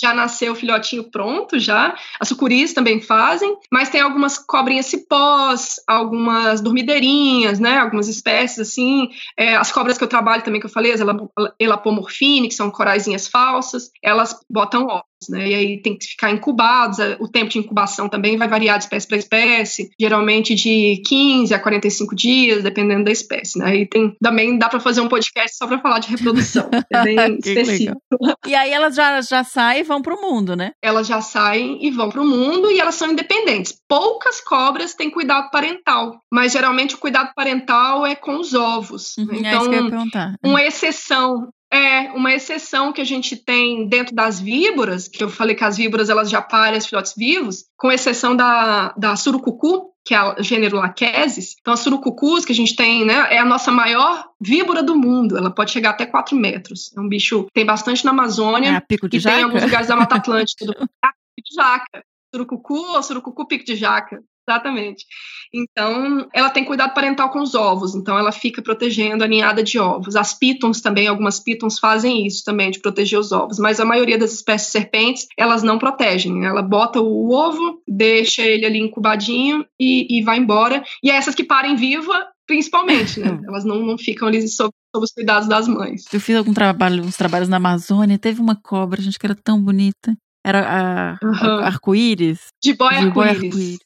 Já nasceu o filhotinho pronto, já. As sucuris também fazem, mas tem algumas cobrinhas cipós, algumas dormideirinhas, né? Algumas espécies assim. É, as cobras que eu trabalho também, que eu falei, as elap- elapomorfine, que são coraizinhas falsas, elas botam ovos, né? E aí tem que ficar incubados. é, O tempo de incubação também vai variar de espécie para espécie, geralmente de 15 a 45 dias, dependendo da espécie, né? E tem também dá para fazer um podcast só para falar de reprodução. É bem específico E aí elas já, já saem e vão pro mundo, né? elas já saem e vão para o mundo e elas são independentes. Poucas cobras têm cuidado parental, mas geralmente o cuidado parental é com os ovos. Uhum, é isso então, que eu ia perguntar. uma exceção é uma exceção que a gente tem dentro das víboras, que eu falei que as víboras elas já parem os filhotes vivos, com exceção da, da surucucu, que é o gênero Lachesis. Então, as surucucus que a gente tem, né, é a nossa maior víbora do mundo. Ela pode chegar até 4 metros. É um bicho que tem bastante na Amazônia É pico de e tem em jaca? alguns lugares da Mata Atlântica. Do... Ah, pico de jaca. Surucucu ou surucucu pico de jaca. Exatamente. Então, ela tem cuidado parental com os ovos, então ela fica protegendo a ninhada de ovos. As pitons também, algumas pitons fazem isso também, de proteger os ovos, mas a maioria das espécies serpentes, elas não protegem. Ela bota o ovo, deixa ele ali incubadinho e, e vai embora. E é essas que parem viva, principalmente, né? Elas não, não ficam ali sob, os cuidados das mães. Eu fiz algum trabalho, uns trabalhos na Amazônia, teve uma cobra, gente, que era tão bonita. Era a, a- Uhum. arco-íris. Jiboia Jiboia arco-íris. arco-íris.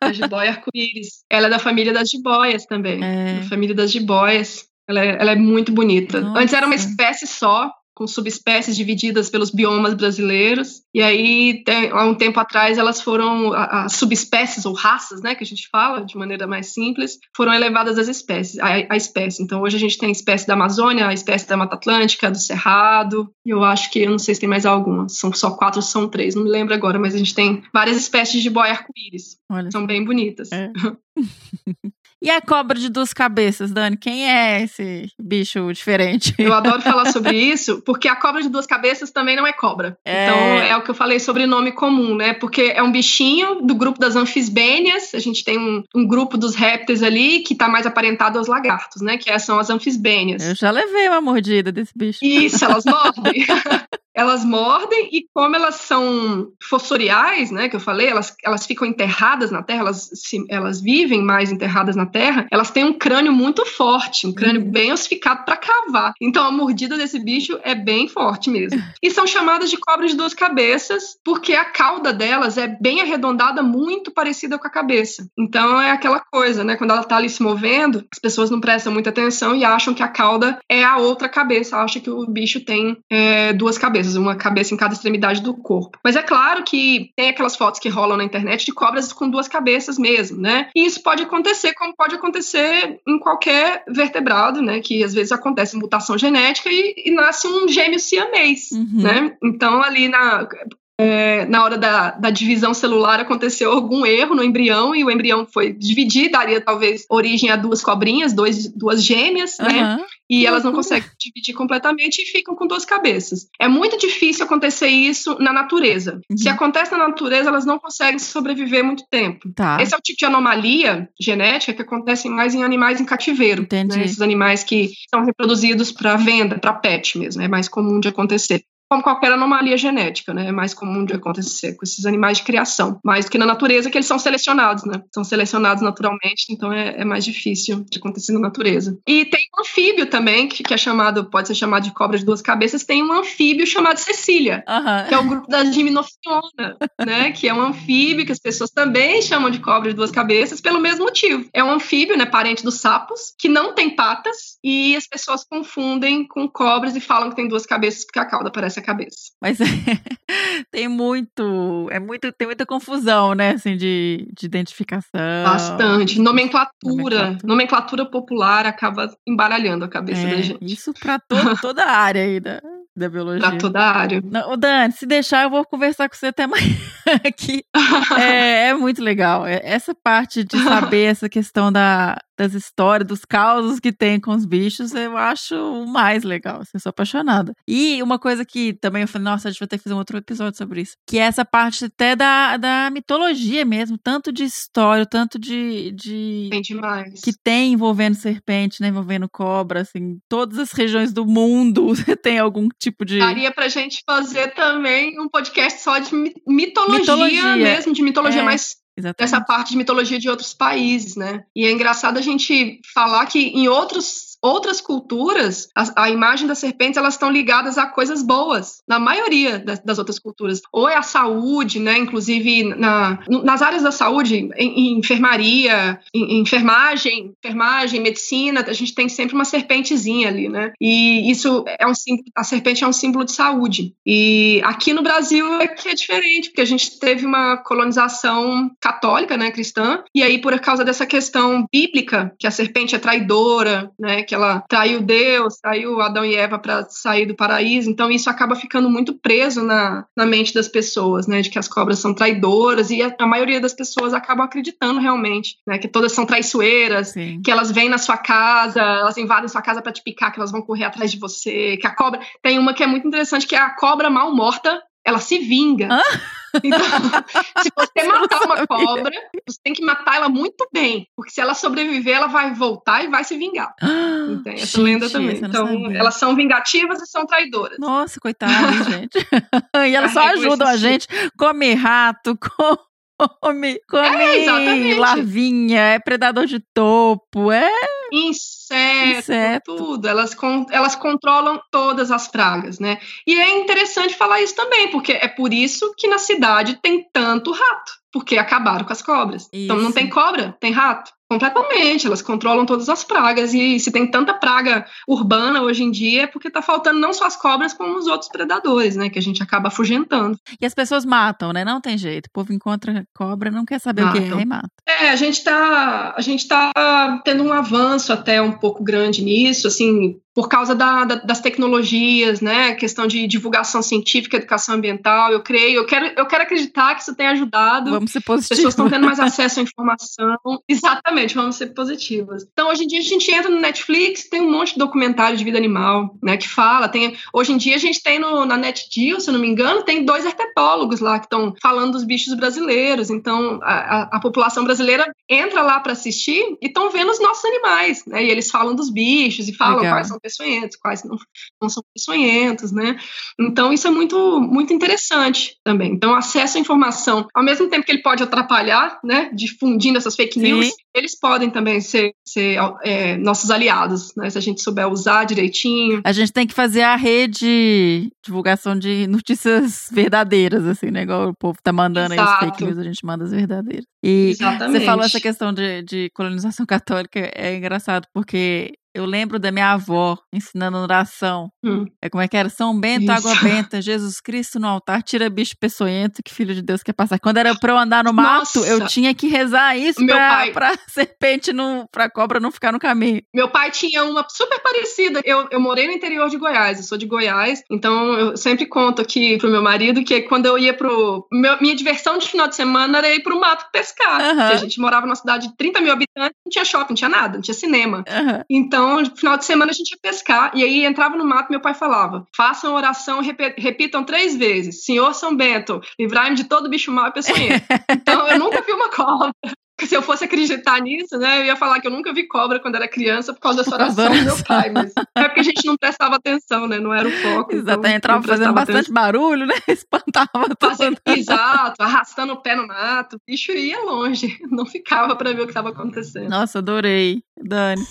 A jiboia arco-íris. Ela é da família das jiboias também. É. Da família das jiboias. Ela é, ela é muito bonita. Nossa. Antes era uma espécie só, com subespécies divididas pelos biomas brasileiros. E aí, tem- há um tempo atrás, elas foram, as subespécies ou raças, né, que a gente fala de maneira mais simples, foram elevadas às espécies, a, a espécie. Então, hoje a gente tem a espécie da Amazônia, a espécie da Mata Atlântica, do Cerrado. E eu acho que, eu não sei se tem mais alguma. São só quatro, são três, não me lembro agora, mas a gente tem várias espécies de boia arco-íris. São bem bonitas. É. E a cobra de duas cabeças, Dani? Quem é esse bicho diferente? Eu adoro falar sobre isso, porque a cobra de duas cabeças também não é cobra. É. Então, é o que eu falei sobre nome comum, né? Porque é um bichinho do grupo das anfisbênias. A gente tem um, um grupo dos répteis ali que tá mais aparentado aos lagartos, né? Que são as anfisbênias. Eu já levei uma mordida desse bicho. Isso, elas mordem. elas mordem e como elas são fossoriais, né, que eu falei, elas, elas ficam enterradas na terra, elas, se, elas vivem mais enterradas na terra, elas têm um crânio muito forte, um crânio Uhum. bem ossificado para cavar. Então a mordida desse bicho é bem forte mesmo. E são chamadas de cobras de duas cabeças porque a cauda delas é bem arredondada, muito parecida com a cabeça. Então é aquela coisa, né, quando ela tá ali se movendo, as pessoas não prestam muita atenção e acham que a cauda é a outra cabeça, acham que o bicho tem é, duas cabeças, uma cabeça em cada extremidade do corpo. Mas é claro que tem aquelas fotos que rolam na internet de cobras com duas cabeças mesmo, né? E isso pode acontecer como pode acontecer em qualquer vertebrado, né? Que às vezes acontece mutação genética e, e nasce um gêmeo siamês, Uhum. né? Então ali na é, na hora da, da divisão celular aconteceu algum erro no embrião e o embrião foi dividir, daria talvez origem a duas cobrinhas, dois, duas gêmeas, né? Aham. E elas não conseguem dividir completamente e ficam com duas cabeças. É muito difícil acontecer isso na natureza. Uhum. Se acontece na natureza, elas não conseguem sobreviver muito tempo. Tá. Esse é o tipo de anomalia genética que acontece mais em animais em cativeiro. Entendi. né? Esses animais que são reproduzidos para venda, para pet mesmo. É mais comum de acontecer. Como qualquer anomalia genética, né? É mais comum de acontecer com esses animais de criação, mais do que na natureza, que eles são selecionados, né? São selecionados naturalmente, então é, é mais difícil de acontecer na natureza. E tem um anfíbio também, que, que, é chamado, pode ser chamado de cobra de duas cabeças, tem um anfíbio chamado Cecília, que é o grupo da Gimnophiona, né? Que é um anfíbio que as pessoas também chamam de cobra de duas cabeças pelo mesmo motivo. É um anfíbio, né? Parente dos sapos, que não tem patas e as pessoas confundem com cobras e falam que tem duas cabeças porque a cauda parece a cabeça. Mas tem muito, é muito, tem muita confusão, né, assim, de, de identificação. Bastante. Nomenclatura, nomenclatura, nomenclatura popular acaba embaralhando a cabeça é, da gente. Isso para toda a área aí da, da biologia. Pra toda a área. Não, Dani, se deixar, eu vou conversar com você até amanhã aqui. é, é, muito legal. É, essa parte de saber essa questão da, das histórias, dos causos que tem com os bichos, eu acho o mais legal. Assim, eu sou apaixonada. E uma coisa que também eu falei, nossa, a gente vai ter que fazer um outro episódio sobre isso. Que é essa parte até da, da mitologia mesmo, tanto de história, tanto de. de tem demais. Que tem envolvendo serpente, né? Envolvendo cobra, assim. Todas as regiões do mundo tem algum tipo de. Daria pra gente fazer também um podcast só de mitologia, mitologia. mesmo, de mitologia é. mais Exatamente. essa parte de mitologia de outros países, né? E é engraçado a gente falar que em outros outras culturas, a, a, imagem das serpentes elas estão ligadas a coisas boas, na maioria das, das outras culturas. Ou é a saúde, né? Inclusive na, nas áreas da saúde, em, em enfermaria, em, em, enfermagem, enfermagem, medicina, a gente tem sempre uma serpentezinha ali, né? E isso é um a serpente é um símbolo de saúde. E aqui no Brasil é que é diferente, porque a gente teve uma colonização católica, né, cristã, e aí por causa dessa questão bíblica, que a serpente é traidora, né, que ela traiu Deus, traiu Adão e Eva para sair do paraíso. Então isso acaba ficando muito preso na, na mente das pessoas, né, de que as cobras são traidoras e a, a maioria das pessoas acabam acreditando realmente, né, que todas são traiçoeiras, Sim. que elas vêm na sua casa, elas invadem sua casa para te picar, que elas vão correr atrás de você, que a cobra tem uma que é muito interessante que é a cobra mal morta ela se vinga. Hã? Então, se você matar uma cobra, você tem que matar ela muito bem, porque se ela sobreviver, ela vai voltar e vai se vingar. Ah, tem essa gente, lenda também. Então, sabia. elas são vingativas e são traidoras. Nossa, coitada, gente. e elas só ajudam a gente. Come rato, come, come é, larvinha, é predador de topo, é inseto, inseto, tudo. Elas, elas controlam todas as pragas, né? E é interessante falar isso também, porque é por isso que na cidade tem tanto rato, porque acabaram com as cobras. Isso. Então não tem cobra, tem rato. Completamente, elas controlam todas as pragas. E se tem tanta praga urbana hoje em dia, é porque tá faltando não só as cobras, como os outros predadores, né? Que a gente acaba afugentando. E as pessoas matam, né? Não tem jeito. O povo encontra cobra, não quer saber matam. o que é e mata. É, a gente tá. A gente tá tendo um avanço até um pouco grande nisso, assim, por causa da, da, das tecnologias, né? Questão de divulgação científica, educação ambiental. Eu creio, eu quero, eu quero acreditar que isso tem ajudado. Vamos ser positivos. As pessoas estão tendo mais acesso à informação. Exatamente, vamos ser positivas. Então, hoje em dia a gente entra no Netflix, tem um monte de documentário de vida animal, né? Que fala. Tem, hoje em dia a gente tem no, na NetGeo, se eu não me engano, tem dois herpetólogos lá que estão falando dos bichos brasileiros. Então, a, a, a população brasileira entra lá para assistir e estão vendo os nossos animais, né? E eles falam dos bichos e falam Legal. quais são peçonhentos, quais não, não são peçonhentos, né? Então, isso é muito, muito interessante também. Então, acesso à informação, ao mesmo tempo que ele pode atrapalhar, né, difundindo essas fake news, Sim. eles podem também ser, ser é, nossos aliados, né, se a gente souber usar direitinho. A gente tem que fazer a rede divulgação de notícias verdadeiras, assim, né? Igual o povo tá mandando Exato. aí as fake news, a gente manda as verdadeiras. E Exatamente. você falou essa questão de, de colonização católica, é engraçado, porque eu lembro da minha avó ensinando oração. Hum. É como é que era? São Bento, Isso. água benta, Jesus Cristo no altar, tira bicho peçonhento que filho de Deus quer passar. Quando era pra eu andar no mato, Nossa. eu tinha que rezar isso Meu pra, pai... pra serpente, não, pra cobra não ficar no caminho. Meu pai tinha uma super parecida. Eu, eu morei no interior de Goiás, eu sou de Goiás, então eu sempre conto aqui pro meu marido que quando eu ia pro. Meu, minha diversão de final de semana era ir pro mato pescar. Uhum. a gente morava numa cidade de 30 mil habitantes, não tinha shopping, não tinha nada, não tinha cinema. Uhum. Então, então, no final de semana a gente ia pescar. E aí entrava no mato, meu pai falava: façam oração, repitam três vezes: Senhor São Bento, livrai-me de todo bicho mau e peçonhento. então, eu nunca vi uma cobra. se eu fosse acreditar nisso, né, eu ia falar que eu nunca vi cobra quando era criança por causa da oração do meu pai, mas é porque a gente não prestava atenção, né, não era o foco. Exato, então, entrava fazendo bastante atenção. barulho, né, espantava Fazendo, Exato, arrastando o pé no mato, o bicho ia longe, não ficava para ver o que estava acontecendo. Nossa, adorei, Dani.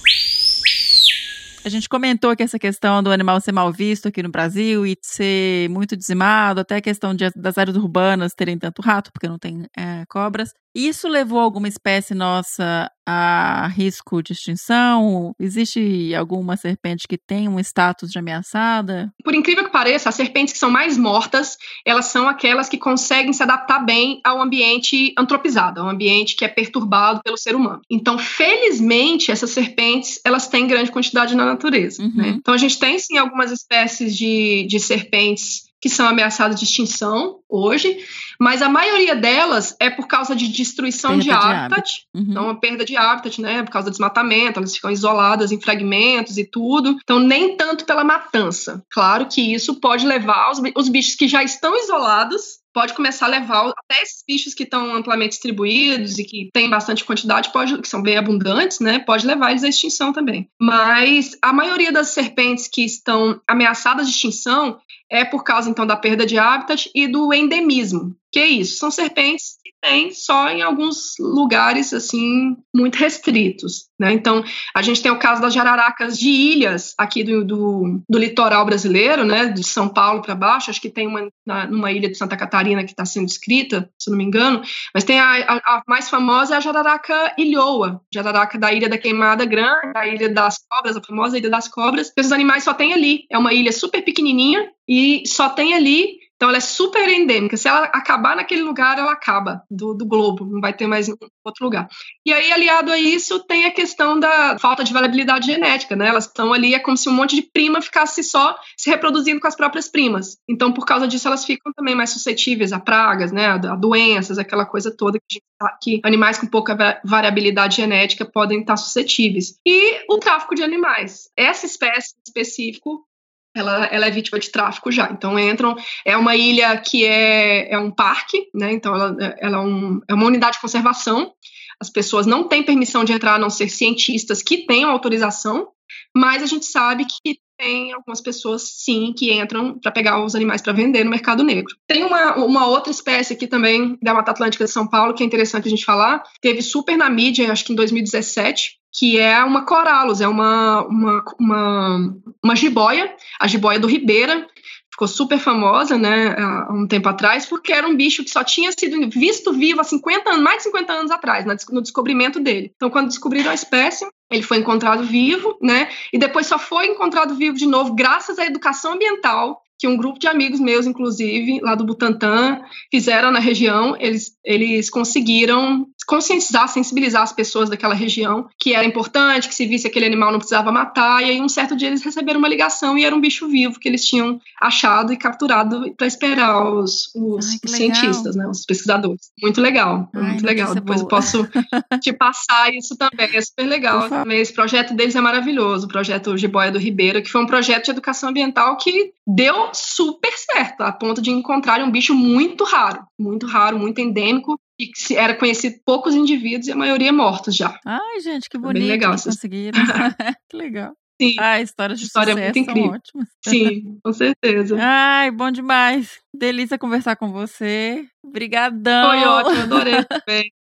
A gente comentou que essa questão do animal ser mal visto aqui no Brasil e ser muito dizimado, até a questão de, das áreas urbanas terem tanto rato, porque não tem é, cobras. Isso levou alguma espécie nossa a risco de extinção? Existe alguma serpente que tem um status de ameaçada? Por incrível que pareça, as serpentes que são mais mortas, elas são aquelas que conseguem se adaptar bem ao ambiente antropizado, ao ambiente que é perturbado pelo ser humano. Então, felizmente, essas serpentes, elas têm grande quantidade na natureza. Uhum. Né? Então, a gente tem sim algumas espécies de, de serpentes que são ameaçadas de extinção hoje, mas a maioria delas é por causa de destruição perda de hábitat, de uhum. então a perda de hábitat, né, por causa do desmatamento, elas ficam isoladas em fragmentos e tudo, então nem tanto pela matança. Claro que isso pode levar os, os bichos que já estão isolados pode começar a levar até esses bichos que estão amplamente distribuídos e que têm bastante quantidade, pode, que são bem abundantes, né? Pode levar eles à extinção também. Mas a maioria das serpentes que estão ameaçadas de extinção é por causa então da perda de hábitat e do endemismo. Que é isso? São serpentes que tem só em alguns lugares assim muito restritos, né? Então a gente tem o caso das jararacas de ilhas aqui do, do, do litoral brasileiro, né? De São Paulo para baixo, acho que tem uma na, numa ilha de Santa Catarina que está sendo escrita, se não me engano, mas tem a, a, a, mais famosa é a jararaca ilhoa, jararaca da Ilha da Queimada Grande, a Ilha das Cobras, a famosa Ilha das Cobras. Esses animais só tem ali, é uma ilha super pequenininha e só tem ali então, ela é super endêmica. Se ela acabar naquele lugar, ela acaba do, do globo, não vai ter mais outro lugar. E aí, aliado a isso, tem a questão da falta de variabilidade genética, né? Elas estão ali, é como se um monte de prima ficasse só se reproduzindo com as próprias primas. Então, por causa disso, elas ficam também mais suscetíveis a pragas, né? A, doenças, aquela coisa toda que que animais com pouca variabilidade genética podem estar suscetíveis. E o tráfico de animais. Essa espécie em específico ela, ela é vítima de tráfico já. Então entram, é uma ilha que é, é um parque, né? Então ela, ela é, um, é uma unidade de conservação. As pessoas não têm permissão de entrar a não ser cientistas que tenham autorização, mas a gente sabe que tem algumas pessoas, sim, que entram para pegar os animais para vender no mercado negro. Tem uma, uma outra espécie aqui também da Mata Atlântica de São Paulo, que é interessante a gente falar. Teve super na mídia, acho que em 2017, que é uma coralus, é uma, uma, uma, uma jiboia, a jiboia do Ribeira, ficou super famosa, né, há um tempo atrás, porque era um bicho que só tinha sido visto vivo há 50 anos, mais de 50 anos atrás, no descobrimento dele. Então, quando descobriram a espécie, ele foi encontrado vivo, né, e depois só foi encontrado vivo de novo graças à educação ambiental que um grupo de amigos meus, inclusive, lá do Butantã, fizeram na região. Eles, eles conseguiram conscientizar, sensibilizar as pessoas daquela região que era importante, que se visse aquele animal não precisava matar. E aí, um certo dia, eles receberam uma ligação e era um bicho vivo que eles tinham achado e capturado para esperar os, os, Ai, os cientistas, né, os pesquisadores. Muito legal, Ai, muito legal. Depois boa. eu posso te passar isso também, é super legal. Também. Esse projeto deles é maravilhoso, o projeto Jiboia do Ribeiro, que foi um projeto de educação ambiental que deu super certo, a ponto de encontrar um bicho muito raro, muito raro, muito endêmico, e que era conhecido poucos indivíduos e a maioria mortos já. Ai, gente, que bonito. Bem legal. Que conseguiram. que legal. Sim. Ah, histórias de história sucesso muito incrível. ótimas. Sim, com certeza. Ai, bom demais. Delícia conversar com você. Obrigadão. Foi ótimo, adorei também.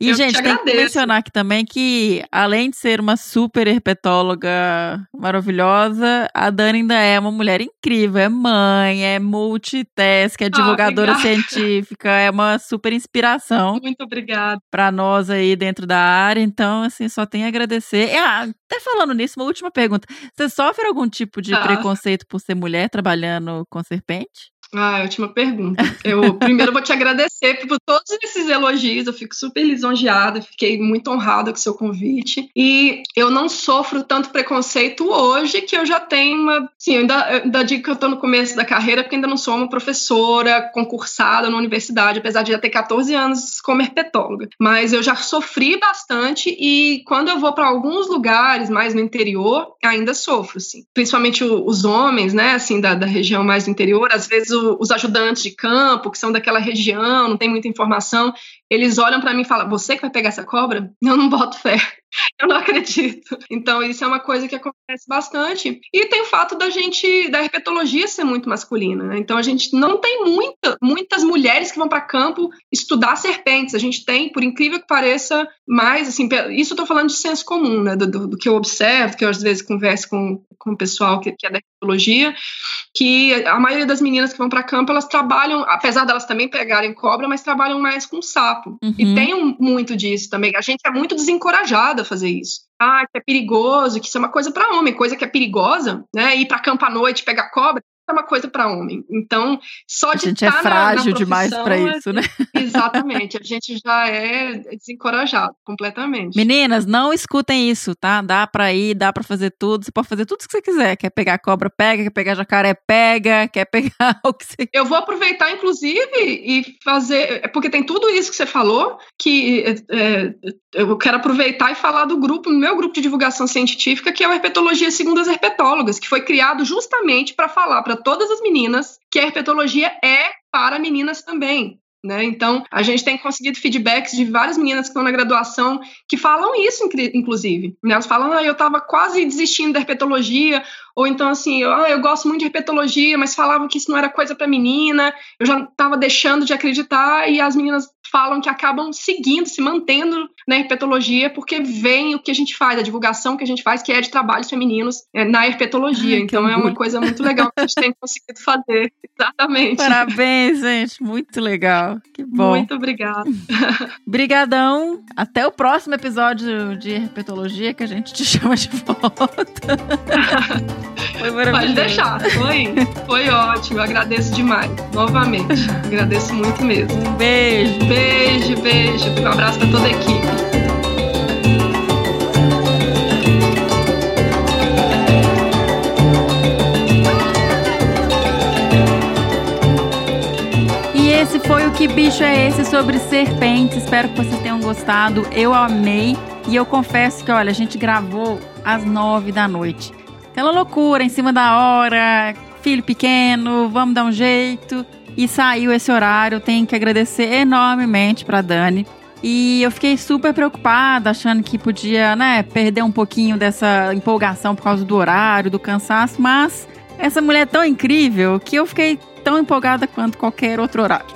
E, Eu gente, tem que mencionar aqui também que, além de ser uma super herpetóloga maravilhosa, a Dani ainda é uma mulher incrível. É mãe, é multitask, é divulgadora ah, científica, é uma super inspiração. Muito obrigada. Para nós aí dentro da área. Então, assim, só tenho a agradecer. Ah, até falando nisso, uma última pergunta. Você sofre algum tipo de ah. preconceito por ser mulher trabalhando com serpente? Ah, ótima pergunta. Eu primeiro vou te agradecer por todos esses elogios. Eu fico super lisonjeada, fiquei muito honrada com o seu convite. E eu não sofro tanto preconceito hoje que eu já tenho uma. Sim, ainda, ainda digo que eu estou no começo da carreira, porque ainda não sou uma professora concursada na universidade, apesar de já ter 14 anos como herpetóloga. Mas eu já sofri bastante e quando eu vou para alguns lugares mais no interior, ainda sofro, sim. Principalmente os homens, né, assim, da, da região mais do interior, às vezes o os ajudantes de campo, que são daquela região, não tem muita informação, eles olham para mim e falam: Você que vai pegar essa cobra? Eu não boto fé. Eu não acredito. Então, isso é uma coisa que acontece bastante. E tem o fato da gente, da herpetologia ser muito masculina. Né? Então, a gente não tem muita, muitas mulheres que vão para campo estudar serpentes. A gente tem, por incrível que pareça, mais, assim, isso eu estou falando de senso comum, né? Do, do, do, que eu observo, que eu às vezes converso com, com o pessoal que, que é da herpetologia, que a maioria das meninas que vão para campo, elas trabalham, apesar delas também pegarem cobra, mas trabalham mais com sapo. Uhum. E tem um, muito disso também. A gente é muito desencorajada a fazer isso. Ah, que é perigoso, que isso é uma coisa para homem, coisa que é perigosa, né? Ir para campo à noite, pegar cobra, é uma coisa para homem. Então, só de A gente é tá frágil na, na demais para isso, né? Exatamente. A gente já é desencorajado completamente. Meninas, não escutem isso, tá? Dá para ir, dá para fazer tudo. Você pode fazer tudo o que você quiser. Quer pegar cobra, pega. Quer pegar jacaré, pega. Quer pegar o que você Eu vou aproveitar, inclusive, e fazer. É porque tem tudo isso que você falou, que é, eu quero aproveitar e falar do grupo, no meu grupo de divulgação científica, que é o Herpetologia Segundo as Herpetólogas, que foi criado justamente para falar para todas as meninas que a herpetologia é para meninas também. Né? Então, a gente tem conseguido feedbacks de várias meninas que estão na graduação que falam isso, inclusive. Né? Elas falam, ah, eu estava quase desistindo da herpetologia, ou então assim, ah, eu gosto muito de herpetologia, mas falavam que isso não era coisa para menina, eu já estava deixando de acreditar, e as meninas falam que acabam seguindo, se mantendo na herpetologia, porque vem o que a gente faz, a divulgação que a gente faz, que é de trabalhos femininos é, na herpetologia. Ai, então é uma coisa muito legal que a gente tem conseguido fazer. Exatamente. Parabéns, gente. Muito legal. Que bom. Muito obrigada. Brigadão. Até o próximo episódio de herpetologia que a gente te chama de volta. Foi maravilhoso. Pode deixar. Foi, foi ótimo. Eu agradeço demais. Novamente. Agradeço muito mesmo. Um beijo. Beijo, beijo. Um abraço para toda a equipe. E esse foi o Que Bicho é Esse sobre serpentes. Espero que vocês tenham gostado. Eu amei. E eu confesso que, olha, a gente gravou às nove da noite. Aquela loucura em cima da hora, filho pequeno, vamos dar um jeito. E saiu esse horário. Tenho que agradecer enormemente para Dani. E eu fiquei super preocupada, achando que podia, né, perder um pouquinho dessa empolgação por causa do horário, do cansaço, mas essa mulher é tão incrível que eu fiquei tão empolgada quanto qualquer outro horário.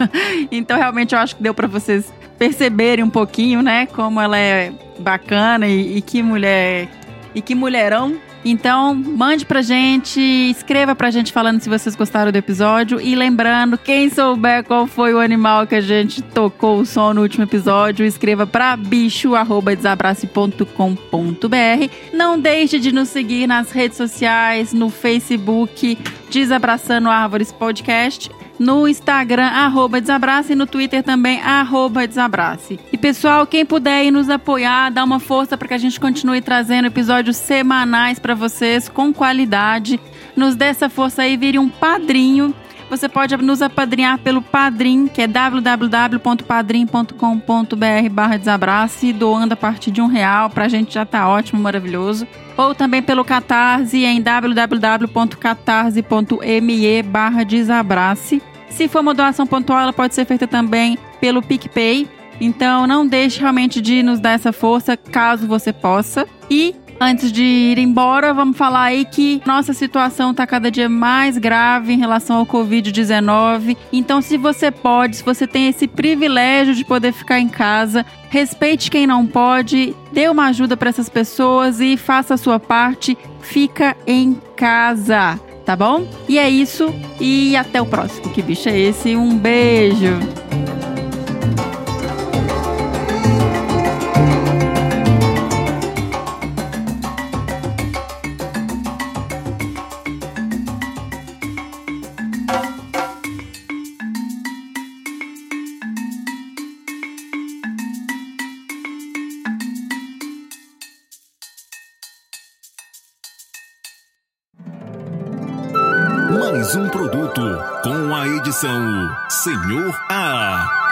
então, realmente, eu acho que deu para vocês perceberem um pouquinho, né, como ela é bacana e, e que mulher e que mulherão então, mande pra gente, escreva pra gente falando se vocês gostaram do episódio. E lembrando, quem souber qual foi o animal que a gente tocou o som no último episódio, escreva pra bicho.desabrace.com.br. Não deixe de nos seguir nas redes sociais, no Facebook, Desabraçando Árvores Podcast no Instagram, arroba Desabrace, e no Twitter também, arroba Desabrace. E pessoal, quem puder ir nos apoiar, dar uma força para que a gente continue trazendo episódios semanais para vocês com qualidade, nos dê essa força aí, vire um padrinho. Você pode nos apadrinhar pelo Padrim, que é www.padrim.com.br barra desabrace, doando a partir de um real. Pra gente já tá ótimo, maravilhoso. Ou também pelo Catarse em www.catarse.me barra desabrace. Se for uma doação pontual, ela pode ser feita também pelo PicPay. Então não deixe realmente de nos dar essa força, caso você possa. E Antes de ir embora, vamos falar aí que nossa situação está cada dia mais grave em relação ao Covid-19. Então, se você pode, se você tem esse privilégio de poder ficar em casa, respeite quem não pode, dê uma ajuda para essas pessoas e faça a sua parte. Fica em casa tá bom? E é isso, e até o próximo. Que bicho é esse? Um beijo! A edição Senhor A.